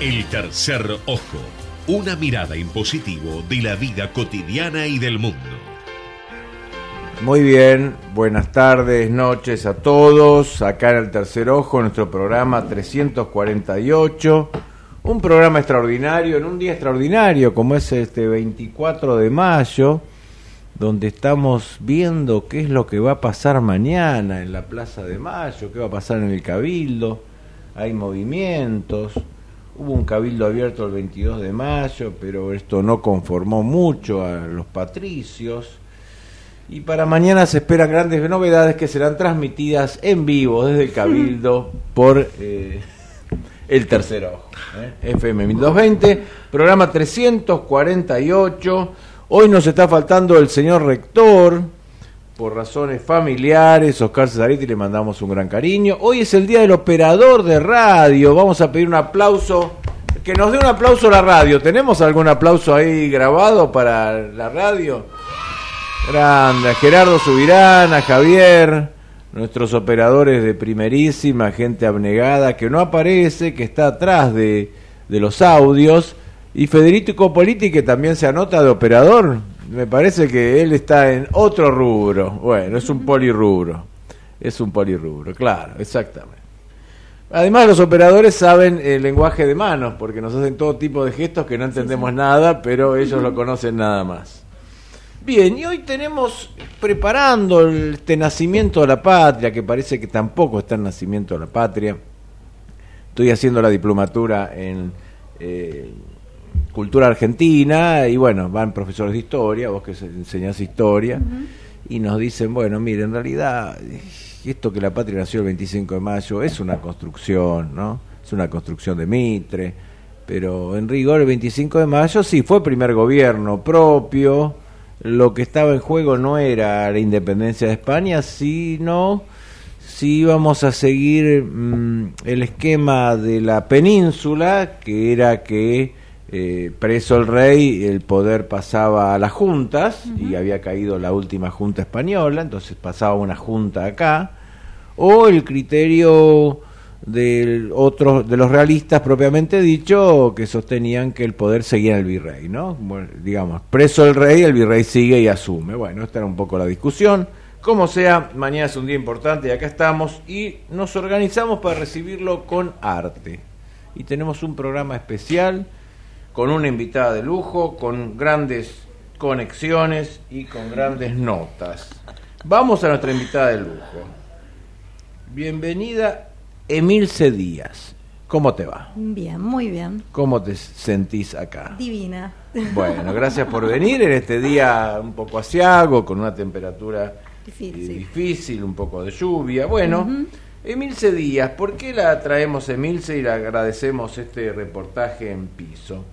El tercer ojo, una mirada impositivo de la vida cotidiana y del mundo. Muy bien, buenas tardes, noches a todos. Acá en el tercer ojo, nuestro programa 348. Un programa extraordinario, en un día extraordinario como es este 24 de mayo, donde estamos viendo qué es lo que va a pasar mañana en la Plaza de Mayo, qué va a pasar en el Cabildo. Hay movimientos. Hubo un cabildo abierto el 22 de mayo, pero esto no conformó mucho a los patricios. Y para mañana se esperan grandes novedades que serán transmitidas en vivo desde el cabildo por eh, el tercer ojo. ¿eh? FM 1220, programa 348. Hoy nos está faltando el señor rector por razones familiares, Oscar Cesariti, le mandamos un gran cariño. Hoy es el día del operador de radio. Vamos a pedir un aplauso. Que nos dé un aplauso a la radio. ¿Tenemos algún aplauso ahí grabado para la radio? Grande. Gerardo Subirán, a Javier, nuestros operadores de primerísima, gente abnegada que no aparece, que está atrás de, de los audios. Y Federico Politi, que también se anota de operador. Me parece que él está en otro rubro. Bueno, es un polirrubro. Es un polirrubro, claro, exactamente. Además, los operadores saben el lenguaje de manos, porque nos hacen todo tipo de gestos que no entendemos nada, pero ellos lo conocen nada más. Bien, y hoy tenemos preparando este nacimiento de la patria, que parece que tampoco está el nacimiento de la patria. Estoy haciendo la diplomatura en eh, cultura argentina y bueno, van profesores de historia, vos que enseñás historia, y nos dicen, bueno, mire, en realidad esto que la patria nació el 25 de mayo es una construcción, ¿no? Es una construcción de Mitre, pero en rigor el 25 de mayo sí fue primer gobierno propio, lo que estaba en juego no era la independencia de España, sino si íbamos a seguir mm, el esquema de la península, que era que eh, preso el rey, el poder pasaba a las juntas, y había caído la última junta española, entonces pasaba una junta acá, o el criterio de otros de los realistas propiamente dicho que sostenían que el poder seguía en el virrey, ¿no? digamos, preso el rey, el virrey sigue y asume. Bueno, esta era un poco la discusión. Como sea, mañana es un día importante y acá estamos y nos organizamos para recibirlo con arte. Y tenemos un programa especial con una invitada de lujo, con grandes conexiones y con grandes notas. Vamos a nuestra invitada de lujo. Bienvenida Emilce Díaz. ¿Cómo te va? Bien, muy bien. ¿Cómo te sentís acá? Divina. Bueno, gracias por venir en este día un poco asiago, con una temperatura difícil, eh, difícil un poco de lluvia. Bueno, Emilce Díaz, ¿por qué la traemos Emilce y le agradecemos este reportaje en piso?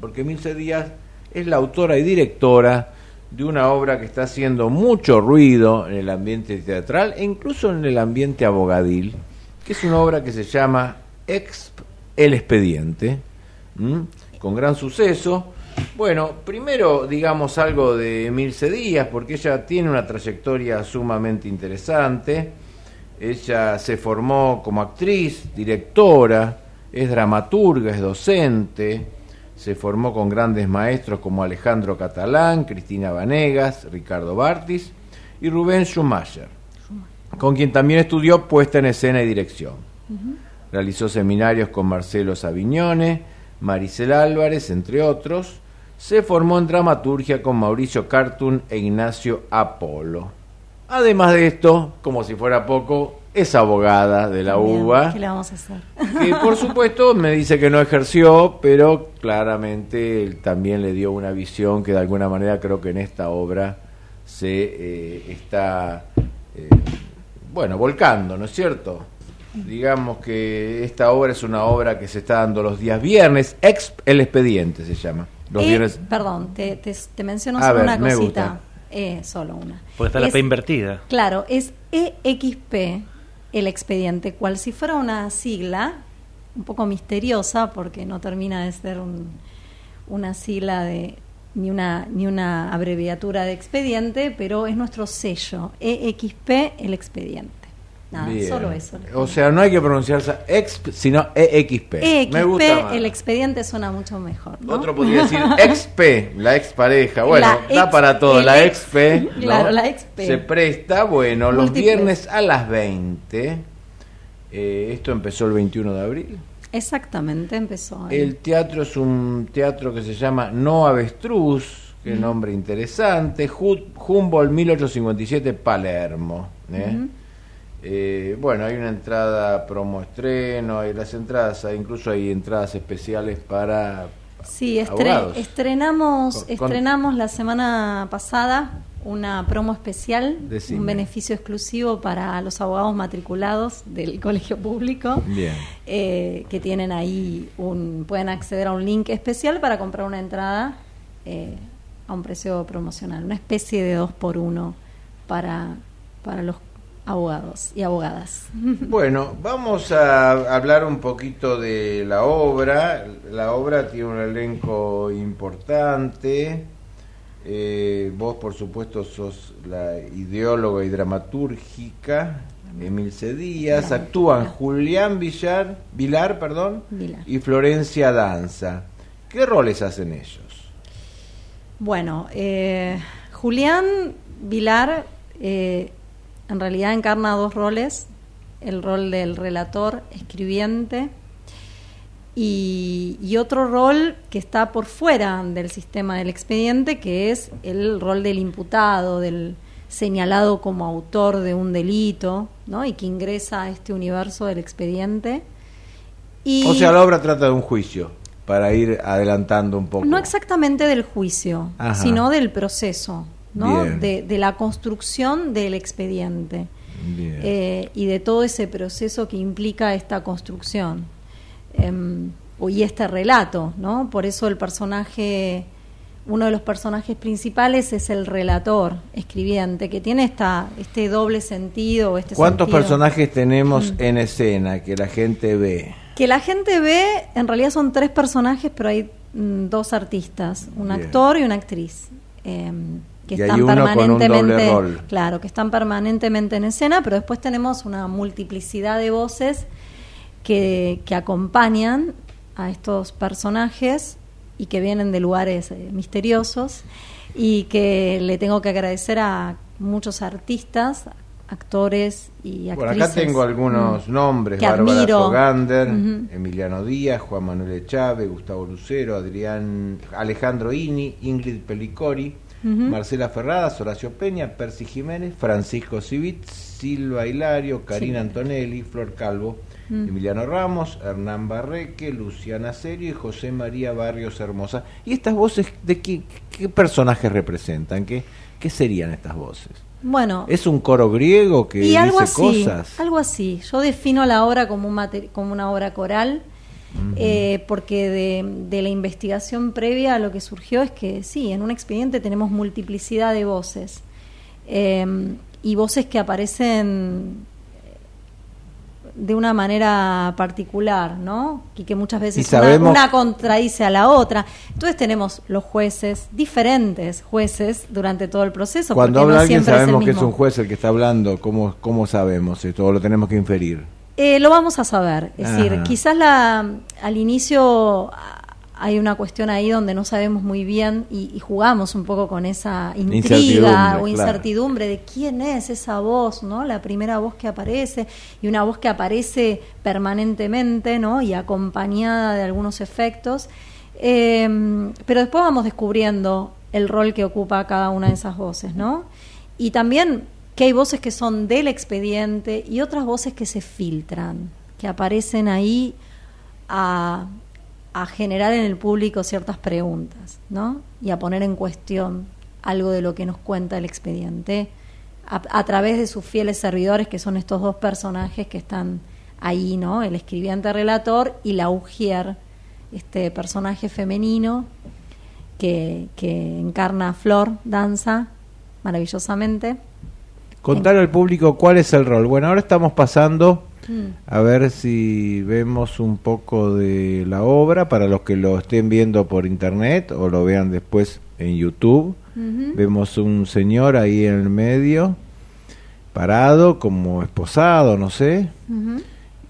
Porque Emilce Díaz es la autora y directora de una obra que está haciendo mucho ruido en el ambiente teatral e incluso en el ambiente abogadil, que es una obra que se llama Exp El Expediente, con gran suceso. Bueno, primero digamos algo de Emilce Díaz, porque ella tiene una trayectoria sumamente interesante. Ella se formó como actriz, directora, es dramaturga, es docente, se formó con grandes maestros como Alejandro Catalán, Cristina Vanegas, Ricardo Bartis y Rubén Schumacher, con quien también estudió puesta en escena y dirección. Realizó seminarios con Marcelo Savignone, Maricel Álvarez, entre otros. Se formó en dramaturgia con Mauricio Cartun e Ignacio Apolo. Además de esto, como si fuera poco, es abogada de la UBA. ¿Qué le vamos a hacer? Que por supuesto me dice que no ejerció, pero claramente él también le dio una visión que de alguna manera creo que en esta obra se eh, está, eh, bueno, volcando, ¿no es cierto? Digamos que esta obra es una obra que se está dando los días viernes, ex el expediente se llama. Los Eh, viernes. Perdón, te, te, te menciono A solo ver, una me cosita. gusta. Eh, solo una. Porque está la P invertida. Claro, es EXP, el expediente, cual si fuera una sigla, un poco misteriosa, porque no termina de ser un- una sigla de ni una, ni una abreviatura de expediente, pero es nuestro sello, EXP, el expediente. Nada, Bien. solo eso. O sea, no hay que pronunciarse exp, sino EXP. EXP, Me gusta el expediente suena mucho mejor. ¿no? Otro podría decir exp, la expareja. Bueno, La da para todo. La ex- exp. ¿no? claro, la exp. Se presta, bueno, los viernes a las 20. Eh, esto empezó el 21 de abril. Exactamente, empezó. ahí. El teatro es un teatro que se llama No Avestruz, qué nombre interesante. Hu- Humboldt 1857, Palermo. ¿eh? Ujú. Eh, bueno, hay una entrada promo estreno, hay las entradas, hay- incluso hay entradas especiales para Sí, estre- estrenamos, Con- con- estrenamos la semana pasada una promo especial, Decime. un beneficio exclusivo para los abogados matriculados del colegio público. Bien. eh, que tienen ahí un pueden acceder a un link especial para comprar una entrada eh, a un precio promocional, una especie de dos por uno para, para los abogados y abogadas. Bueno, vamos a hablar un poquito de la obra. La obra tiene un elenco importante. Eh, vos, por supuesto, sos la ideóloga y dramatúrgica, Emil Díaz. Bien. Actúan. Julián Villar, Vilar perdón, Vilar. y Florencia Danza. ¿Qué roles hacen ellos? Bueno, eh, Julián Vilar eh, en realidad encarna dos roles, el rol del relator, escribiente, y, y otro rol que está por fuera del sistema del expediente, que es el rol del imputado, del señalado como autor de un delito, ¿no? y que ingresa a este universo del expediente. Y O sea, la obra trata de un juicio, para ir adelantando un poco. no exactamente del juicio, Ajá. sino del proceso, ¿no? De, de la construcción del expediente eh, y de todo ese proceso que implica esta construcción em, y este relato, ¿no? Por eso el personaje, uno de los personajes principales es el relator, escribiente, que tiene esta, este doble sentido. Este ¿Cuántos sentido- personajes tenemos Mm. en escena que la gente ve? Que la gente ve, en realidad son tres personajes, pero hay mm, dos artistas, un Bien. actor y una actriz. em, que Y están un permanentemente, claro, que están permanentemente en escena, pero después tenemos una multiplicidad de voces que, que acompañan a estos personajes y que vienen de lugares eh, misteriosos y que le tengo que agradecer a muchos artistas, actores y Bueno, actrices. acá tengo algunos Mm. nombres, que Bárbara admiro. Sogander. Emiliano Díaz, Juan Manuel Chávez, Gustavo Lucero, Adrián, Alejandro Ini, Ingrid Pelicori, Marcela Ferradas, Horacio Peña, Percy Jiménez, Francisco Civit, Silva Hilario, Karina Sí. Antonelli, Flor Calvo, Mm. Emiliano Ramos, Hernán Barreque, Luciana Serio y José María Barrios Hermosa. ¿Y estas voces de qué, qué personajes representan? ¿Qué, ¿Qué serían estas voces? Bueno, ¿Es un coro griego que y algo dice así, cosas? algo así. Yo defino la obra como, un como una obra coral, eh, porque de, de la investigación previa a lo que surgió es que sí, en un expediente tenemos multiplicidad de voces eh, y voces que aparecen de una manera particular, ¿no? Y que muchas veces una- una, contradice a la otra. Entonces tenemos los jueces, diferentes jueces durante todo el proceso. Cuando habla no alguien es sabemos que es un juez el que está hablando. ¿Cómo, cómo sabemos esto? ¿O lo tenemos que inferir? Eh, lo vamos a saber. Es decir, quizás la, al inicio ah, hay una cuestión ahí donde no sabemos muy bien y, y jugamos un poco con esa Incertidumbre, intriga o claro. incertidumbre de quién es esa voz, ¿no? La primera voz que aparece y una voz que aparece permanentemente, ¿no? Y acompañada de algunos efectos. Eh, pero después vamos descubriendo el rol que ocupa cada una de esas voces, ¿no? Y también que hay voces que son del expediente y otras voces que se filtran, que aparecen ahí a, a generar en el público ciertas preguntas, ¿no? Y a poner en cuestión algo de lo que nos cuenta el expediente a, través de sus fieles servidores, que son estos dos personajes que están ahí, ¿no? El escribiente relator y la Ujier, este personaje femenino que, que encarna a Flor, danza maravillosamente. Contar al público cuál es el rol. Bueno, ahora estamos pasando Mm. a ver si vemos un poco de la obra para los que lo estén viendo por internet o lo vean después en YouTube. Vemos un señor ahí en el medio parado como esposado, no sé,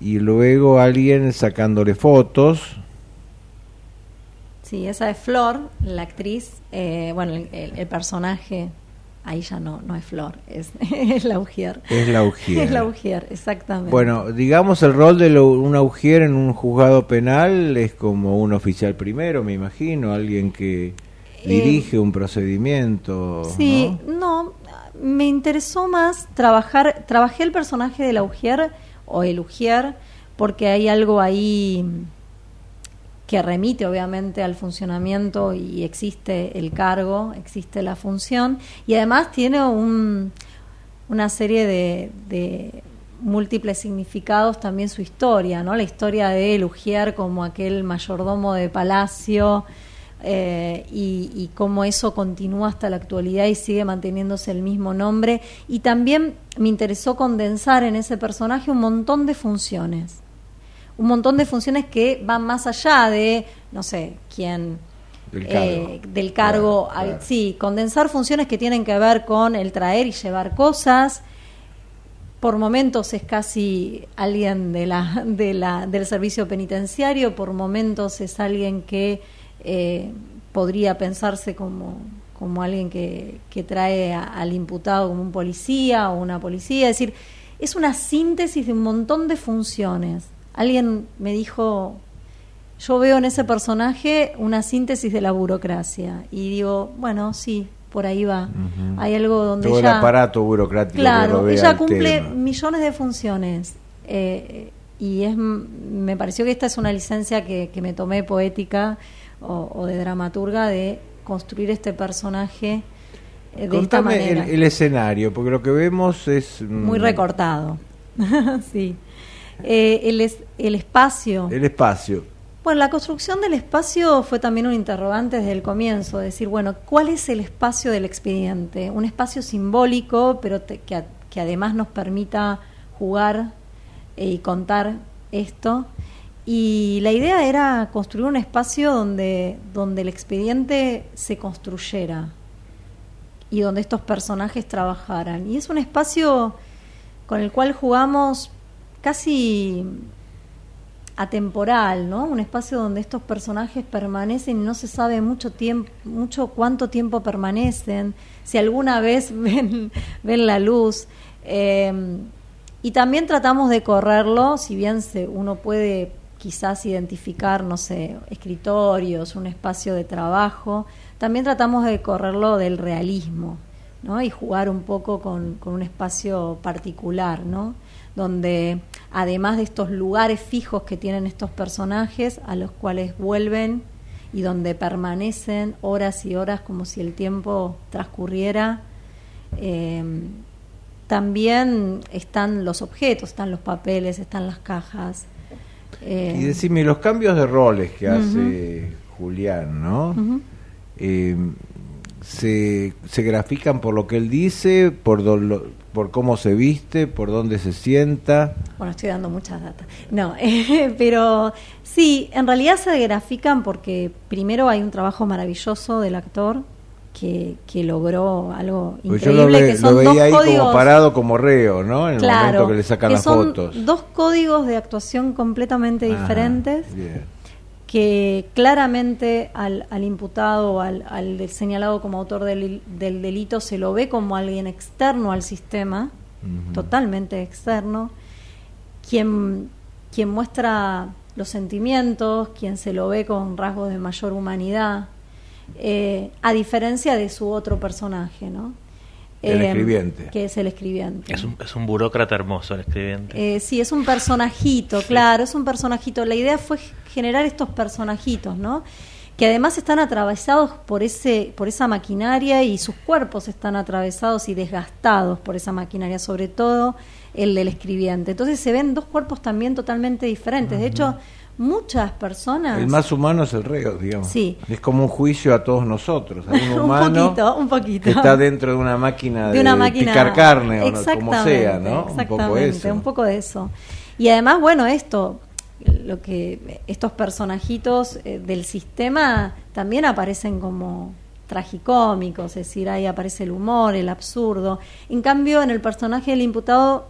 y luego alguien sacándole fotos. Sí, esa es Flor, la actriz, eh, bueno, el, personaje, ahí ya no, no es Flor, es, es la Ujier. Es la Ujier. Es la Ujier, exactamente. Bueno, digamos el rol de lo, una Ujier en un juzgado penal es como un oficial primero, me imagino, alguien que eh, dirige un procedimiento. Sí, ¿no? me interesó más trabajar, trabajé el personaje de la Ujier o el Ujier porque hay algo ahí que remite obviamente al funcionamiento y existe el cargo, existe la función y además tiene un, una serie de, múltiples significados también su historia, ¿no? La historia de Lugier como aquel mayordomo de palacio eh, y, cómo eso continúa hasta la actualidad y sigue manteniéndose el mismo nombre. Y también me interesó condensar en ese personaje un montón de funciones un montón de funciones que van más allá de, no sé, quién... Del cargo, eh, sí, condensar funciones que tienen que ver con el traer y llevar cosas. Por momentos es casi alguien de la, de la, del servicio penitenciario, por momentos es alguien que eh, podría pensarse como, como alguien que, que trae al imputado como un policía o una policía. Es decir, es una síntesis de un montón de funciones alguien me dijo, yo veo en ese personaje una síntesis de la burocracia. Y digo, bueno, sí, por ahí va. Hay algo donde Todo el aparato burocrático. Claro, ella cumple millones de funciones. Eh, y es me pareció que esta es una licencia que, me tomé poética o, de dramaturga de construir este personaje eh, de esta manera. El, el, escenario, porque lo que vemos es... Muy recortado. sí. Eh, el, el espacio. El espacio. Bueno, la construcción del espacio fue también un interrogante desde el comienzo, decir, bueno, ¿cuál es el espacio del expediente? Un espacio simbólico, pero que, que, además nos permita jugar eh, y contar esto. Y la idea era construir un espacio donde, donde el expediente se construyera y donde estos personajes trabajaran. Y es un espacio con el cual jugamos casi atemporal, ¿no? Un espacio donde estos personajes permanecen y no se sabe mucho tiempo, mucho cuánto tiempo permanecen, si alguna vez ven, ven la luz. Eh, y también tratamos de correrlo, si bien se, uno puede quizás identificar, no sé, escritorios, un espacio de trabajo, también tratamos de correrlo del realismo, ¿no? Y jugar un poco con, con un espacio particular, ¿no? Donde además de estos lugares fijos que tienen estos personajes, a los cuales vuelven y donde permanecen horas y horas como si el tiempo transcurriera, eh, también están los objetos, están los papeles, están las cajas. Eh, y decime, los cambios de roles que hace Julián, ¿no? Eh, se, se grafican por lo que él dice, por, do, por cómo se viste, por dónde se sienta. Bueno, estoy dando muchas datas. No, pero sí, en realidad se grafican porque primero hay un trabajo maravilloso del actor que, que logró algo pues increíble. Yo lo, que son veía ahí como parado como reo, ¿no? En el momento que le sacan las son fotos. Dos códigos de actuación completamente diferentes que claramente al, al imputado, al, al, señalado como autor del, del, delito, se lo ve como alguien externo al sistema, totalmente externo, quien, quien muestra los sentimientos, quien se lo ve con rasgos de mayor humanidad, eh, a diferencia de su otro personaje, ¿no? El em, escribiente. Que es el escribiente. Es un, es un burócrata hermoso el escribiente. Eh, sí, es un personajito, claro, es un personajito. La idea fue generar estos personajitos, ¿no? Que además están atravesados por, ese, por esa maquinaria y sus cuerpos están atravesados y desgastados por esa maquinaria, sobre todo el del escribiente. Entonces se ven dos cuerpos también totalmente diferentes. De hecho, muchas personas. El más humano es el reo, digamos. Sí. Es como un juicio a todos nosotros. un humano un poquito, un poquito. Que está dentro de una máquina de, una máquina, picar carne o como sea, ¿no? Un poco eso. Un poco de eso. Y además, bueno, esto, lo que estos personajitos eh, del sistema también aparecen como tragicómicos, es decir, ahí aparece el humor, el absurdo. En cambio, en el personaje del imputado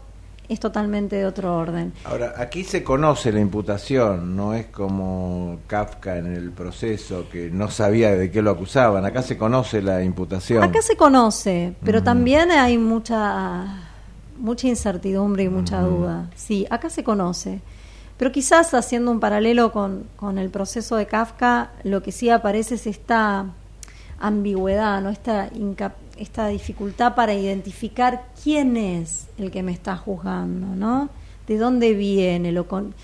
es totalmente de otro orden. Ahora, aquí se conoce la imputación, no es como Kafka en el proceso que no sabía de qué lo acusaban, acá se conoce la imputación. Acá se conoce, pero también hay mucha mucha incertidumbre y mucha duda. Sí, acá se conoce. Pero quizás haciendo un paralelo con, con el proceso de Kafka, lo que sí aparece es esta ambigüedad, ¿no? esta, esta dificultad para identificar quién es el que me está juzgando, ¿no? ¿De dónde viene? Lo con,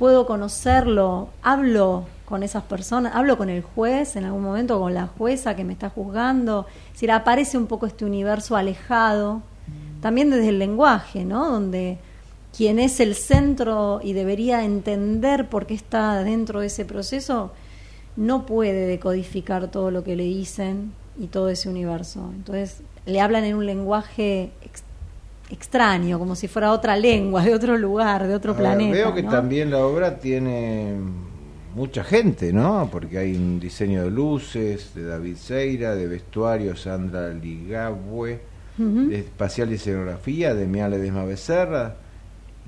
¿Puedo conocerlo? ¿Hablo con esas personas? ¿Hablo con el juez en algún momento, con la jueza que me está juzgando? Si aparece un poco este universo alejado, también desde el lenguaje, ¿no? Donde quien es el centro y debería entender por qué está dentro de ese proceso, no puede decodificar todo lo que le dicen y todo ese universo. Entonces le hablan en un lenguaje extraño, como si fuera otra lengua, de otro lugar, de otro planeta. Veo que también la obra tiene mucha gente, ¿no? Porque hay un diseño de luces de David Seira, de vestuario Sandra Ligabue, de espacial y escenografía de Miale Desma Becerra,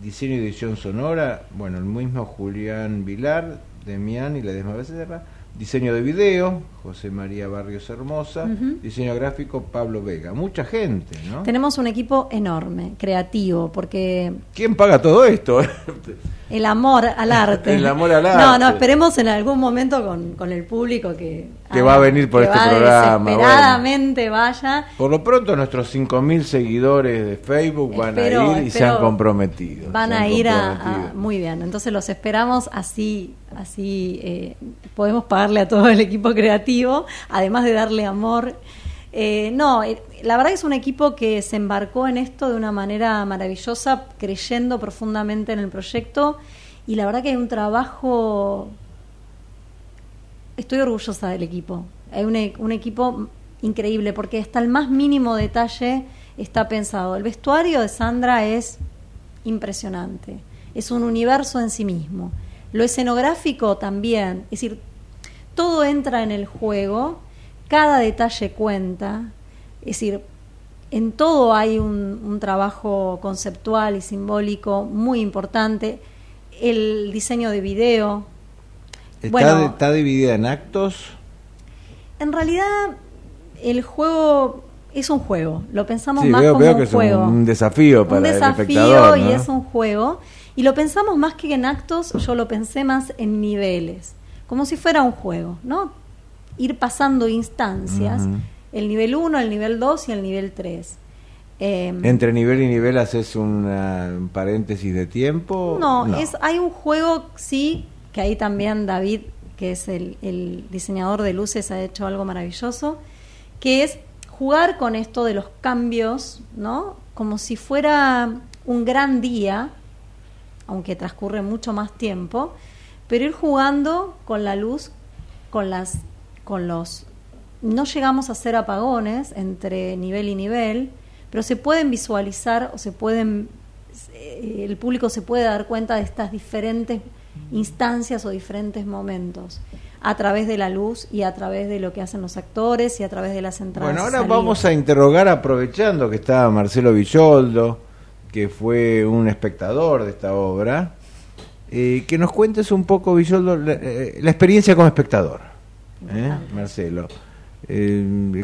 diseño y edición sonora, bueno, el mismo Julián Vilar, Demián y Ledesma Becerra, Diseño de video, José María Barrios Hermosa, diseño gráfico, Pablo Vega. Mucha gente, ¿no? Tenemos un equipo enorme, creativo, porque... ¿Quién paga todo esto? El amor al arte. el amor al arte. No, no, esperemos en algún momento con, con el público que... Que va a venir por este programa. Desesperadamente vaya. Por lo pronto nuestros 5.000 seguidores de Facebook van a ir y se han comprometido. Van a ir a, Muy bien, entonces los esperamos así, así eh, podemos pagarle a todo el equipo creativo, además de darle amor. Eh, no, eh, la verdad es un equipo que se embarcó en esto de una manera maravillosa, creyendo profundamente en el proyecto y la verdad que hay un trabajo, estoy orgullosa del equipo, hay un, e, un equipo increíble porque hasta el más mínimo detalle está pensado. El vestuario de Sandra es impresionante, es un universo en sí mismo. Lo escenográfico también, es decir, todo entra en el juego, cada detalle cuenta, es decir, en todo hay un, trabajo conceptual y simbólico muy importante. El diseño de video. ¿Está, bueno, ¿Está dividida en actos? En realidad, el juego es un juego. Lo pensamos más como un juego. un desafío para un desafío y es un juego. Y lo pensamos más que en actos, yo lo pensé más en niveles como si fuera un juego, ¿no? Ir pasando instancias, el nivel 1, el nivel 2 y el nivel 3. Em, ¿Entre nivel y nivel haces un paréntesis de tiempo? No, Es, hay un juego, sí, que ahí también David, que es el, diseñador de luces, ha hecho algo maravilloso, que es jugar con esto de los cambios, ¿no? Como si fuera un gran día, aunque transcurre mucho más tiempo, pero ir jugando con la luz, con las, con los, no llegamos a hacer apagones entre nivel y nivel, pero se pueden visualizar o se pueden, eh, el público se puede dar cuenta de estas diferentes instancias o diferentes momentos a través de la luz y a través de lo que hacen los actores y a través de las entradas. Bueno, ahora vamos a interrogar, aprovechando que está Marcelo Villoldo, que fue un espectador de esta obra, eh, que nos cuentes un poco, Villoldo, la, eh, experiencia como espectador, ¿eh? Marcelo.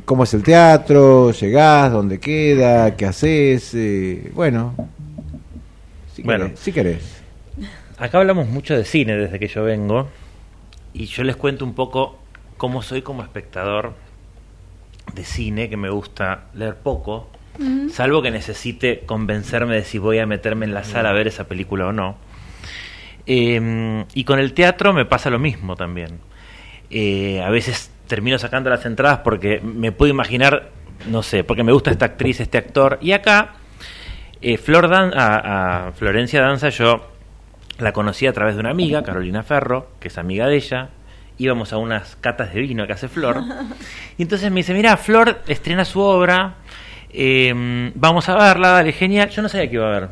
¿Cómo es el teatro? ¿Llegás? ¿Dónde queda? ¿Qué haces? bueno, si bueno, querés, si querés. Acá hablamos mucho de cine desde que yo vengo y yo les cuento un poco cómo soy como espectador de cine, que me gusta leer poco, salvo que necesite convencerme de si voy a meterme en la sala a ver esa película o no. Em, y con el teatro me pasa lo mismo también. Eh, a veces termino sacando las entradas porque me puedo imaginar, no sé, porque me gusta esta actriz, este actor. Y acá, eh, Flor Dan a, Florencia Danza yo la conocí a través de una amiga, Carolina Ferro, que es amiga de ella. Íbamos a unas catas de vino que hace Flor. Y entonces me dice, mira, Flor estrena su obra, em, vamos a verla, dale, genial. Yo no sabía que iba a ver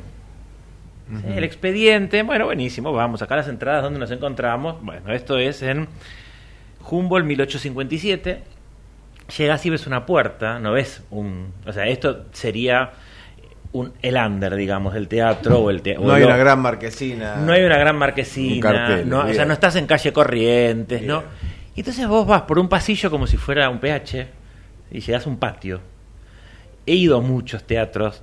el expediente, bueno, buenísimo, vamos, acá las entradas donde nos encontramos. Bueno, esto es en Humboldt 1857. llegas y ves una puerta, no ves un... O sea, esto sería un, el under, digamos, del teatro o el teatro. No hay una gran marquesina. No hay una gran marquesina, cartel, no, o sea, no estás en calle Corrientes, ¿no? Y entonces vos vas por un pasillo como si fuera un PH y llegas a un patio. He ido a muchos teatros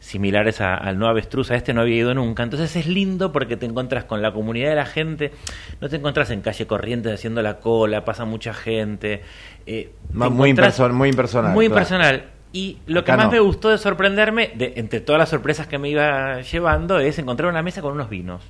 similares a- al No Avestruz, a este no había ido nunca, entonces es lindo porque te encuentras con la comunidad de la gente, no te encuentras en calle Corrientes haciendo la cola, pasa mucha gente. eh, te muy encontrás- imperson- muy impersonal, Muy claro. impersonal. Y lo que más no. me gustó de sorprenderme, de, entre todas las sorpresas que me iba llevando, es encontrar una mesa con unos vinos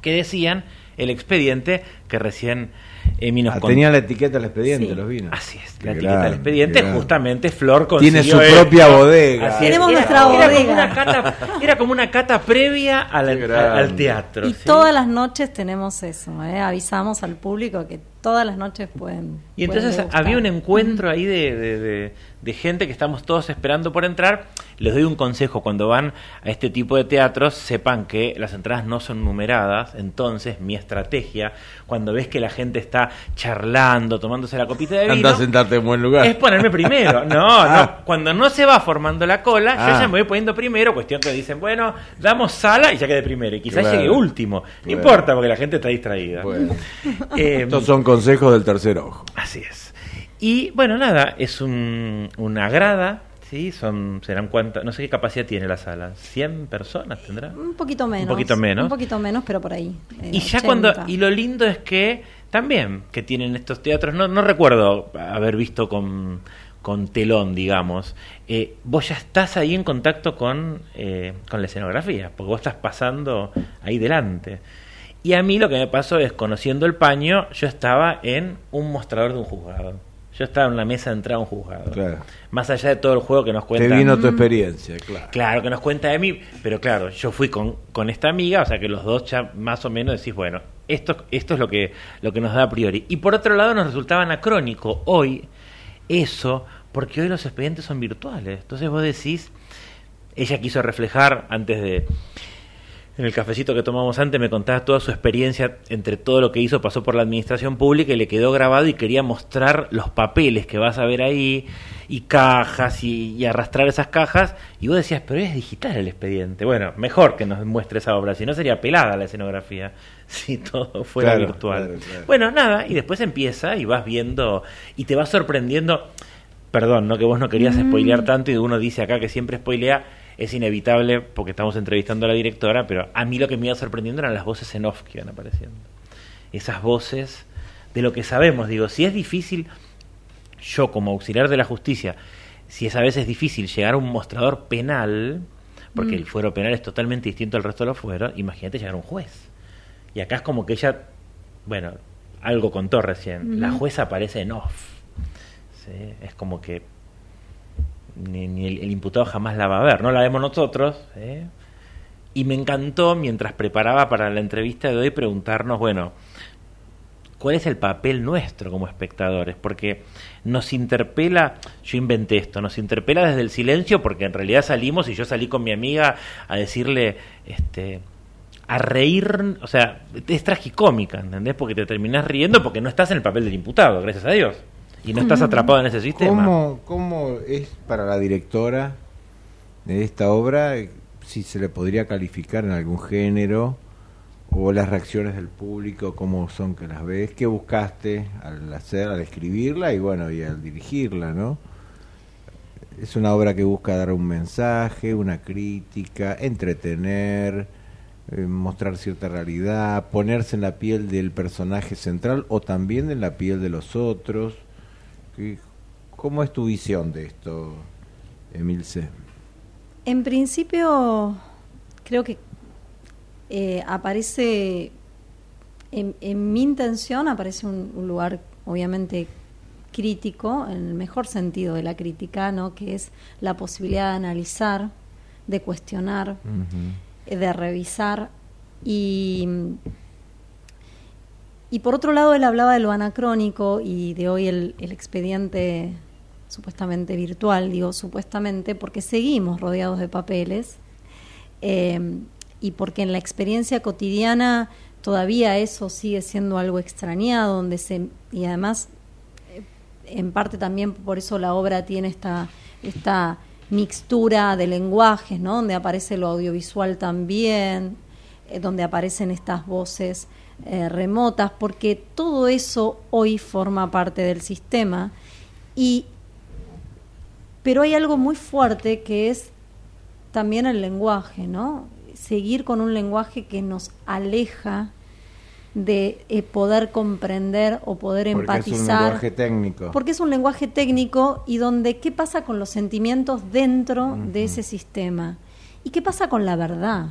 que decían el expediente que recién Emi nos Ah, contó. tenía la etiqueta del expediente, Sí. los vinos. Así es, Qué la etiqueta del expediente, justamente Flor consiguió Tiene su esto. propia bodega. Tenemos Era- nuestra era bodega. Como una cata, era como una cata previa al, teatro. Y ¿sí? todas las noches tenemos eso, ¿eh? avisamos al público que todas las noches pueden. Y entonces pueden había un encuentro ahí de, de- de- de gente que estamos todos esperando por entrar. Les doy un consejo, cuando van a este tipo de teatros, sepan que las entradas no son numeradas. Entonces, mi estrategia, cuando ves que la gente está charlando, tomándose la copita de vino, Anda a sentarte en buen lugar. es ponerme primero. No, Ah. no. Cuando no se va formando la cola, yo Ah. ya me voy poniendo primero. Cuestión que dicen, bueno, damos sala y ya quedé primero. Y quizás Claro. llegue último. No importa, porque la gente está distraída. Bueno, Eh, estos son consejos del tercer ojo. Así es. Y bueno, nada, es un, una grada, ¿sí? Son, serán cuántas, no sé qué capacidad tiene la sala, ¿100 personas tendrá? Un poquito menos. poquito menos. Un poquito menos, pero por ahí. eh, Y ya 80. cuando, y lo lindo es que también que tienen estos teatros, no, no recuerdo haber visto con, con telón, digamos, eh, vos ya estás ahí en contacto con, eh, con la escenografía, porque vos estás pasando ahí delante. Y a mí lo que me pasó es, conociendo el paño, yo estaba en un mostrador de un juzgado. Yo estaba en una mesa de entrada a un juzgado. Claro. Más allá de todo el juego que nos cuenta. Te vino tu experiencia, claro. Claro, que nos cuenta de mí, pero claro, yo fui con, con esta amiga, o sea que los dos ya más o menos decís, bueno, esto, esto es lo que, lo que nos da a priori. Y por otro lado nos resultaba anacrónico hoy eso, porque hoy los expedientes son virtuales. Entonces vos decís, ella quiso reflejar antes de... En el cafecito que tomamos antes me contaba toda su experiencia entre todo lo que hizo, pasó por la administración pública y le quedó grabado y quería mostrar los papeles que vas a ver ahí y cajas y, y arrastrar esas cajas y vos decías, pero es digital el expediente. Bueno, mejor que nos muestre esa obra, si no sería pelada la escenografía, si todo fuera Claro, virtual. claro, claro. Bueno, nada, y después empieza y vas viendo y te vas sorprendiendo. Perdón, no que vos no querías spoilear tanto y uno dice acá que siempre spoilea, es inevitable porque estamos entrevistando a la directora, pero a mí lo que me iba sorprendiendo eran las voces en off que iban apareciendo. Esas voces de lo que sabemos, digo, si es difícil, yo como auxiliar de la justicia, si es a veces difícil llegar a un mostrador penal, porque el fuero penal es totalmente distinto al resto de los fueros, imagínate llegar a un juez. Y acá es como que ella, bueno, algo contó recién, la jueza aparece en off. ¿sí? Es como que ni, ni el, imputado jamás la va a ver, no la vemos nosotros. ¿sí? Y me encantó, mientras preparaba para la entrevista de hoy, preguntarnos, bueno, ¿cuál es el papel nuestro como espectadores? Porque nos interpela, yo inventé esto, nos interpela desde el silencio, porque en realidad salimos y yo salí con mi amiga a decirle, este, a reír, o sea, es tragicómica, ¿entendés? Porque te terminás riendo porque no estás en el papel del imputado, gracias a Dios. Y no estás atrapado en ese sistema. ¿Cómo, ¿Cómo es para la directora de esta obra, eh, si se le podría calificar en algún género, o las reacciones del público, cómo son que las ves? ¿Qué buscaste al hacer, al escribirla y bueno, y al dirigirla, no? Es una obra que busca dar un mensaje, una crítica, entretener, eh, mostrar cierta realidad, ponerse en la piel del personaje central o también en la piel de los otros. ¿Qué- ¿Cómo es tu visión de esto, Emilce? En principio, creo que eh, aparece, en, en mi intención, aparece un, un lugar obviamente crítico, en el mejor sentido de la crítica, ¿no? que es la posibilidad de analizar, de cuestionar, de revisar y y por otro lado él hablaba de lo anacrónico y de hoy el, expediente supuestamente virtual, digo supuestamente porque seguimos rodeados de papeles eh, y porque en la experiencia cotidiana todavía eso sigue siendo algo extrañado, donde se y además eh, en parte también por eso la obra tiene esta, esta mixtura de lenguajes, ¿no? donde aparece lo audiovisual también, eh, donde aparecen estas voces eh, remotas, porque todo eso hoy forma parte del sistema. Y, pero hay algo muy fuerte que es también el lenguaje, ¿no? Seguir con un lenguaje que nos aleja de eh, poder comprender o poder empatizar. Porque es un lenguaje técnico. Porque es un lenguaje técnico y donde qué pasa con los sentimientos dentro de ese sistema. ¿Y qué pasa con la verdad?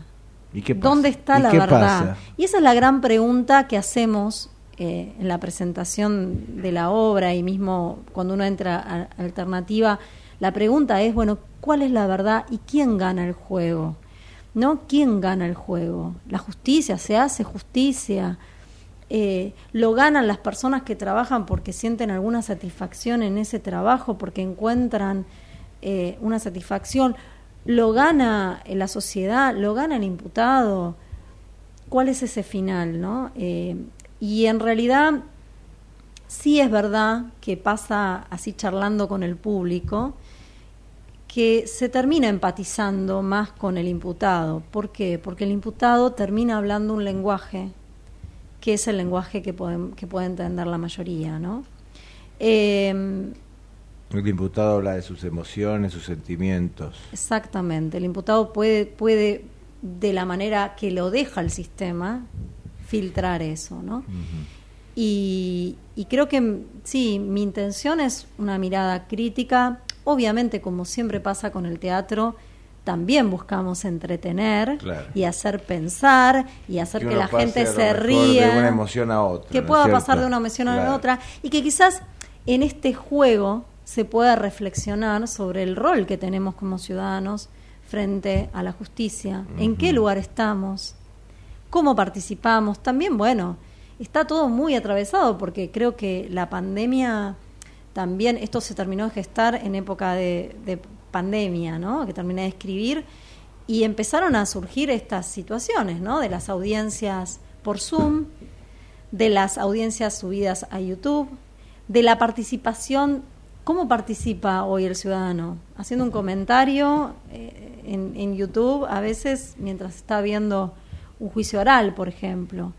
¿Y qué ¿Dónde está la verdad? Y esa es la gran pregunta que hacemos eh, en la presentación de la obra y mismo cuando uno entra a Alternativa. La pregunta es, bueno, ¿cuál es la verdad y quién gana el juego? ¿No? ¿Quién gana el juego? ¿La justicia? ¿Se hace justicia? Eh, ¿Lo ganan las personas que trabajan porque sienten alguna satisfacción en ese trabajo, porque encuentran eh, una satisfacción? Lo gana la sociedad, lo gana el imputado. ¿Cuál es ese final, no? Eh, y en realidad sí es verdad que pasa así charlando con el público que se termina empatizando más con el imputado. ¿Por qué? Porque el imputado termina hablando un lenguaje que es el lenguaje que puede, que entender la mayoría, ¿no? Eh, el imputado habla de sus emociones, sus sentimientos. Exactamente. El imputado puede, puede de la manera que lo deja el sistema, filtrar eso, ¿no? y, y, creo que sí, mi intención es una mirada crítica. Obviamente, como siempre pasa con el teatro, también buscamos entretener y hacer pensar y hacer que, la gente se ría. De una emoción a otra. Que pueda pasar de una emoción a otra. Y que quizás en este juego se pueda reflexionar sobre el rol que tenemos como ciudadanos frente a la justicia, en qué lugar estamos, cómo participamos. También, bueno, está todo muy atravesado porque creo que la pandemia también, esto se terminó de gestar en época de, pandemia, ¿no? Que terminé de escribir y empezaron a surgir estas situaciones, ¿no? De las audiencias por Zoom, de las audiencias subidas a YouTube, de la participación ¿Cómo participa hoy el ciudadano? Haciendo un comentario eh, en, YouTube, a veces mientras está viendo un juicio oral, por ejemplo.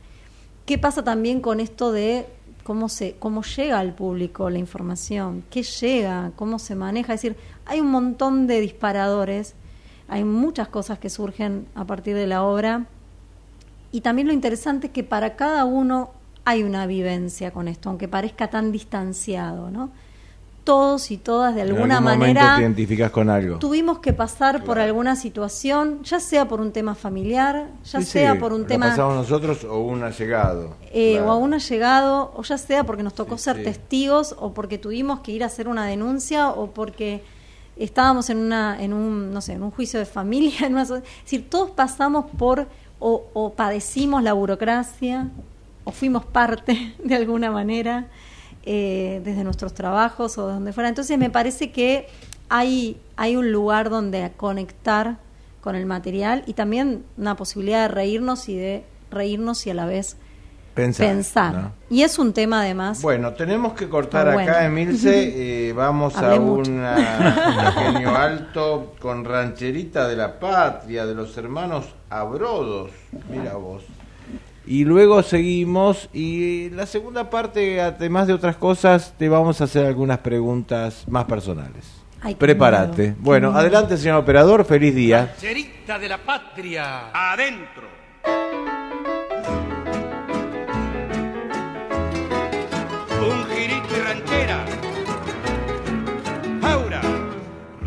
¿Qué pasa también con esto de cómo se cómo llega al público la información? ¿Qué llega? ¿Cómo se maneja? Es decir, hay un montón de disparadores, hay muchas cosas que surgen a partir de la obra y también lo interesante es que para cada uno hay una vivencia con esto, aunque parezca tan distanciado, ¿no? Todos y todas de alguna en manera te identificas con algo. Tuvimos que pasar por alguna situación, ya sea por un tema familiar, ya sea por un tema pasamos nosotros o un allegado. Eh, o a un allegado, o ya sea porque nos tocó ser testigos o porque tuvimos que ir a hacer una denuncia o porque estábamos en una en un no sé, en un juicio de familia, en es decir, todos pasamos por o, o padecimos la burocracia o fuimos parte de alguna manera eh, desde nuestros trabajos o donde fuera. Entonces me parece que hay, hay un lugar donde conectar con el material y también una posibilidad de reírnos y de reírnos y a la vez pensar. Y es un tema además. Bueno, tenemos que cortar acá, Emilce. Eh, vamos a un genio alto con rancherita de la patria, de los hermanos Abrodos. Mira vos. Y luego seguimos y la segunda parte, además de otras cosas, te vamos a hacer algunas preguntas más personales. Prepárate. Bueno, adelante, señor operador, feliz día. Cerita de la patria, adentro. Un girito y ranchera. Aura.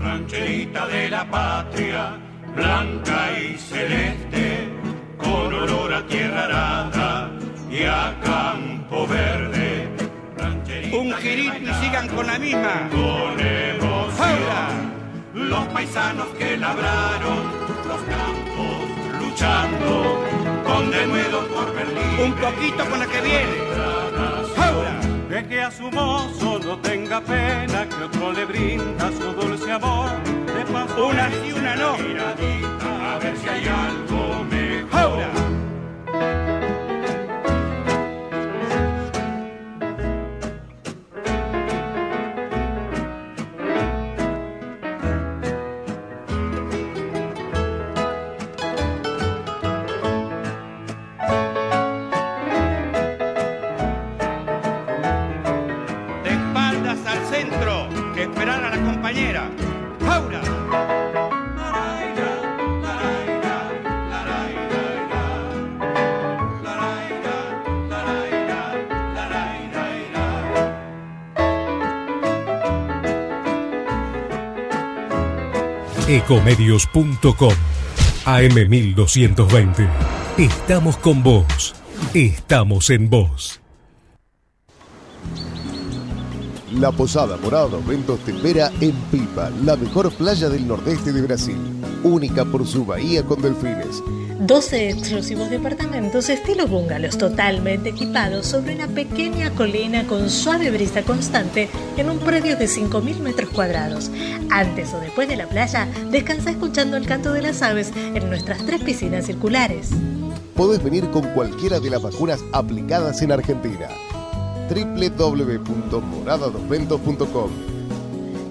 Rancherita de la patria, blanca y celeste con olor a tierra arada y a campo verde. Un girito y sigan con la misma. Con emoción. Los paisanos que labraron los campos luchando con denuedo por Berlín. Un poquito con la que viene. Ahora. De que a su mozo no tenga pena que otro le brinda su dulce amor. De paso una y una no. a ver si hay algo Ahora. De espaldas al centro, que esperar a la compañera. Ahora. Ecomedios.com AM1220. Estamos con vos. Estamos en vos. La Posada Morada Ventos te espera en Pipa, la mejor playa del nordeste de Brasil, única por su bahía con delfines 12 exclusivos departamentos estilo bungalows totalmente equipados sobre una pequeña colina con suave brisa constante en un predio de 5.000 metros cuadrados. Antes o después de la playa, descansa escuchando el canto de las aves en nuestras tres piscinas circulares. Podés venir con cualquiera de las vacunas aplicadas en Argentina. www.moradadosventos.com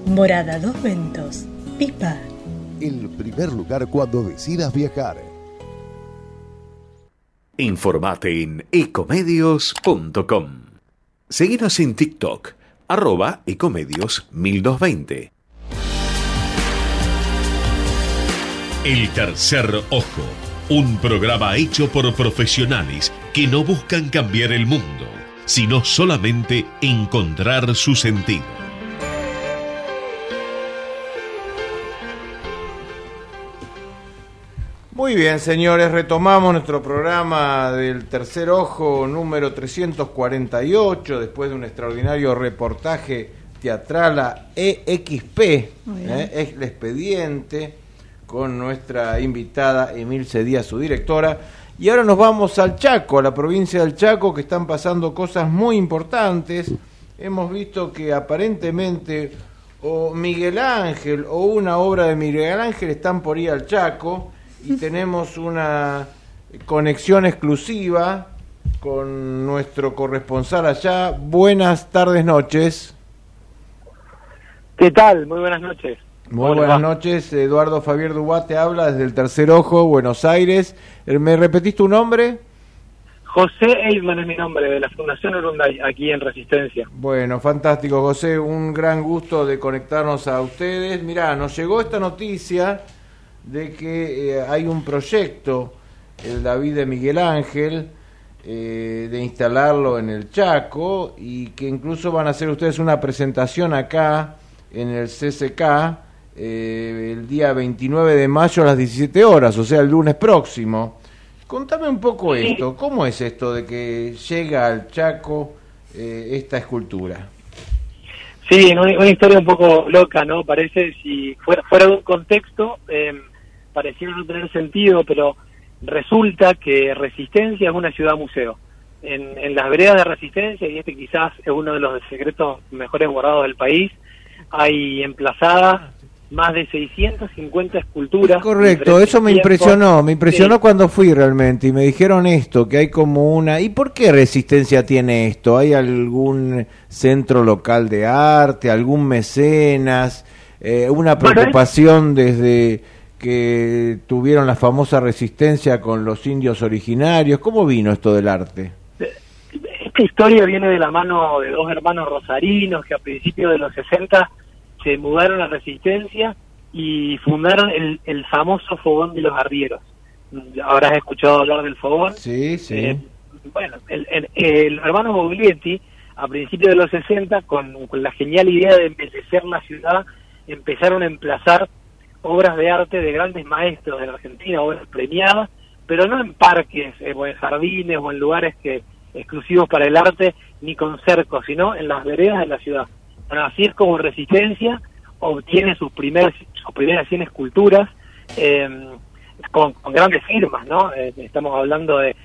Morada Dos Ventos, Pipa. El primer lugar cuando decidas viajar. Informate en ecomedios.com. Seguinos en TikTok, arroba ecomedios 1220. El tercer ojo, un programa hecho por profesionales que no buscan cambiar el mundo, sino solamente encontrar su sentido. Muy bien, señores, retomamos nuestro programa del Tercer Ojo número 348, después de un extraordinario reportaje teatral a EXP, ¿eh? es el expediente, con nuestra invitada Emilce Díaz, su directora. Y ahora nos vamos al Chaco, a la provincia del Chaco, que están pasando cosas muy importantes. Hemos visto que aparentemente o Miguel Ángel o una obra de Miguel Ángel están por ir al Chaco y tenemos una conexión exclusiva con nuestro corresponsal allá. Buenas tardes, noches. ¿Qué tal? Muy buenas noches. Muy buenas noches, Eduardo Fabier Dubá te habla desde el Tercer Ojo, Buenos Aires. Eh, ¿Me repetís tu nombre? José Eisman es mi nombre, de la Fundación Urunday, aquí en Resistencia. Bueno, fantástico, José, un gran gusto de conectarnos a ustedes. Mirá, nos llegó esta noticia de que eh, hay un proyecto, el David de Miguel Ángel, eh, de instalarlo en el Chaco y que incluso van a hacer ustedes una presentación acá en el CCK eh, el día 29 de mayo a las 17 horas, o sea, el lunes próximo. Contame un poco esto, ¿cómo es esto de que llega al Chaco esta escultura? Sí, una, historia un poco loca, ¿no? Parece, si fuera, fuera de un contexto, eh, pareciera no tener sentido, pero resulta que Resistencia es una ciudad museo. En, en las veredas de Resistencia, y este quizás es uno de los secretos mejores guardados del país, hay emplazadas más de 650 esculturas. Correcto, eso me impresionó, me impresionó cuando fui realmente y me dijeron esto, que hay como una... ¿Y por qué Resistencia tiene esto? ¿Hay algún centro local de arte, algún mecenas, eh, una preocupación desde que tuvieron la famosa resistencia con los indios originarios. ¿Cómo vino esto del arte? Esta historia viene de la mano de dos hermanos rosarinos que a principios de los 60 se mudaron a Resistencia y fundaron el, famoso Fogón de los Arrieros. Habrás escuchado hablar del Fogón. Sí, sí. Eh, bueno, el, el, hermano Moglietti, a principios de los 60, con, con la genial idea de embellecer la ciudad, empezaron a emplazar obras de arte de grandes maestros de la Argentina, obras premiadas, pero no en parques eh, o en jardines o en lugares que exclusivos para el arte, ni con cercos, sino en las veredas de la ciudad. Bueno, así es como Resistencia obtiene sus primeras, sus primeras 100 esculturas em, con, grandes firmas, ¿no? Eh, estamos hablando de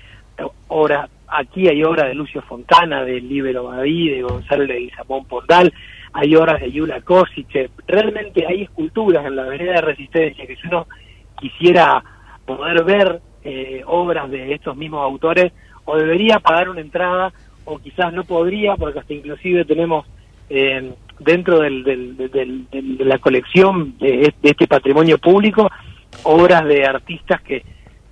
obras, aquí hay obras de Lucio Fontana, de Libero Badí, de Gonzalo de Samón Pondal, hay obras de Yula Kosice, realmente hay esculturas en la vereda de Resistencia que si uno quisiera poder ver eh, obras de estos mismos autores, o debería pagar una entrada, o quizás no podría, porque hasta inclusive tenemos eh, dentro del, de la colección de, este patrimonio público obras de artistas que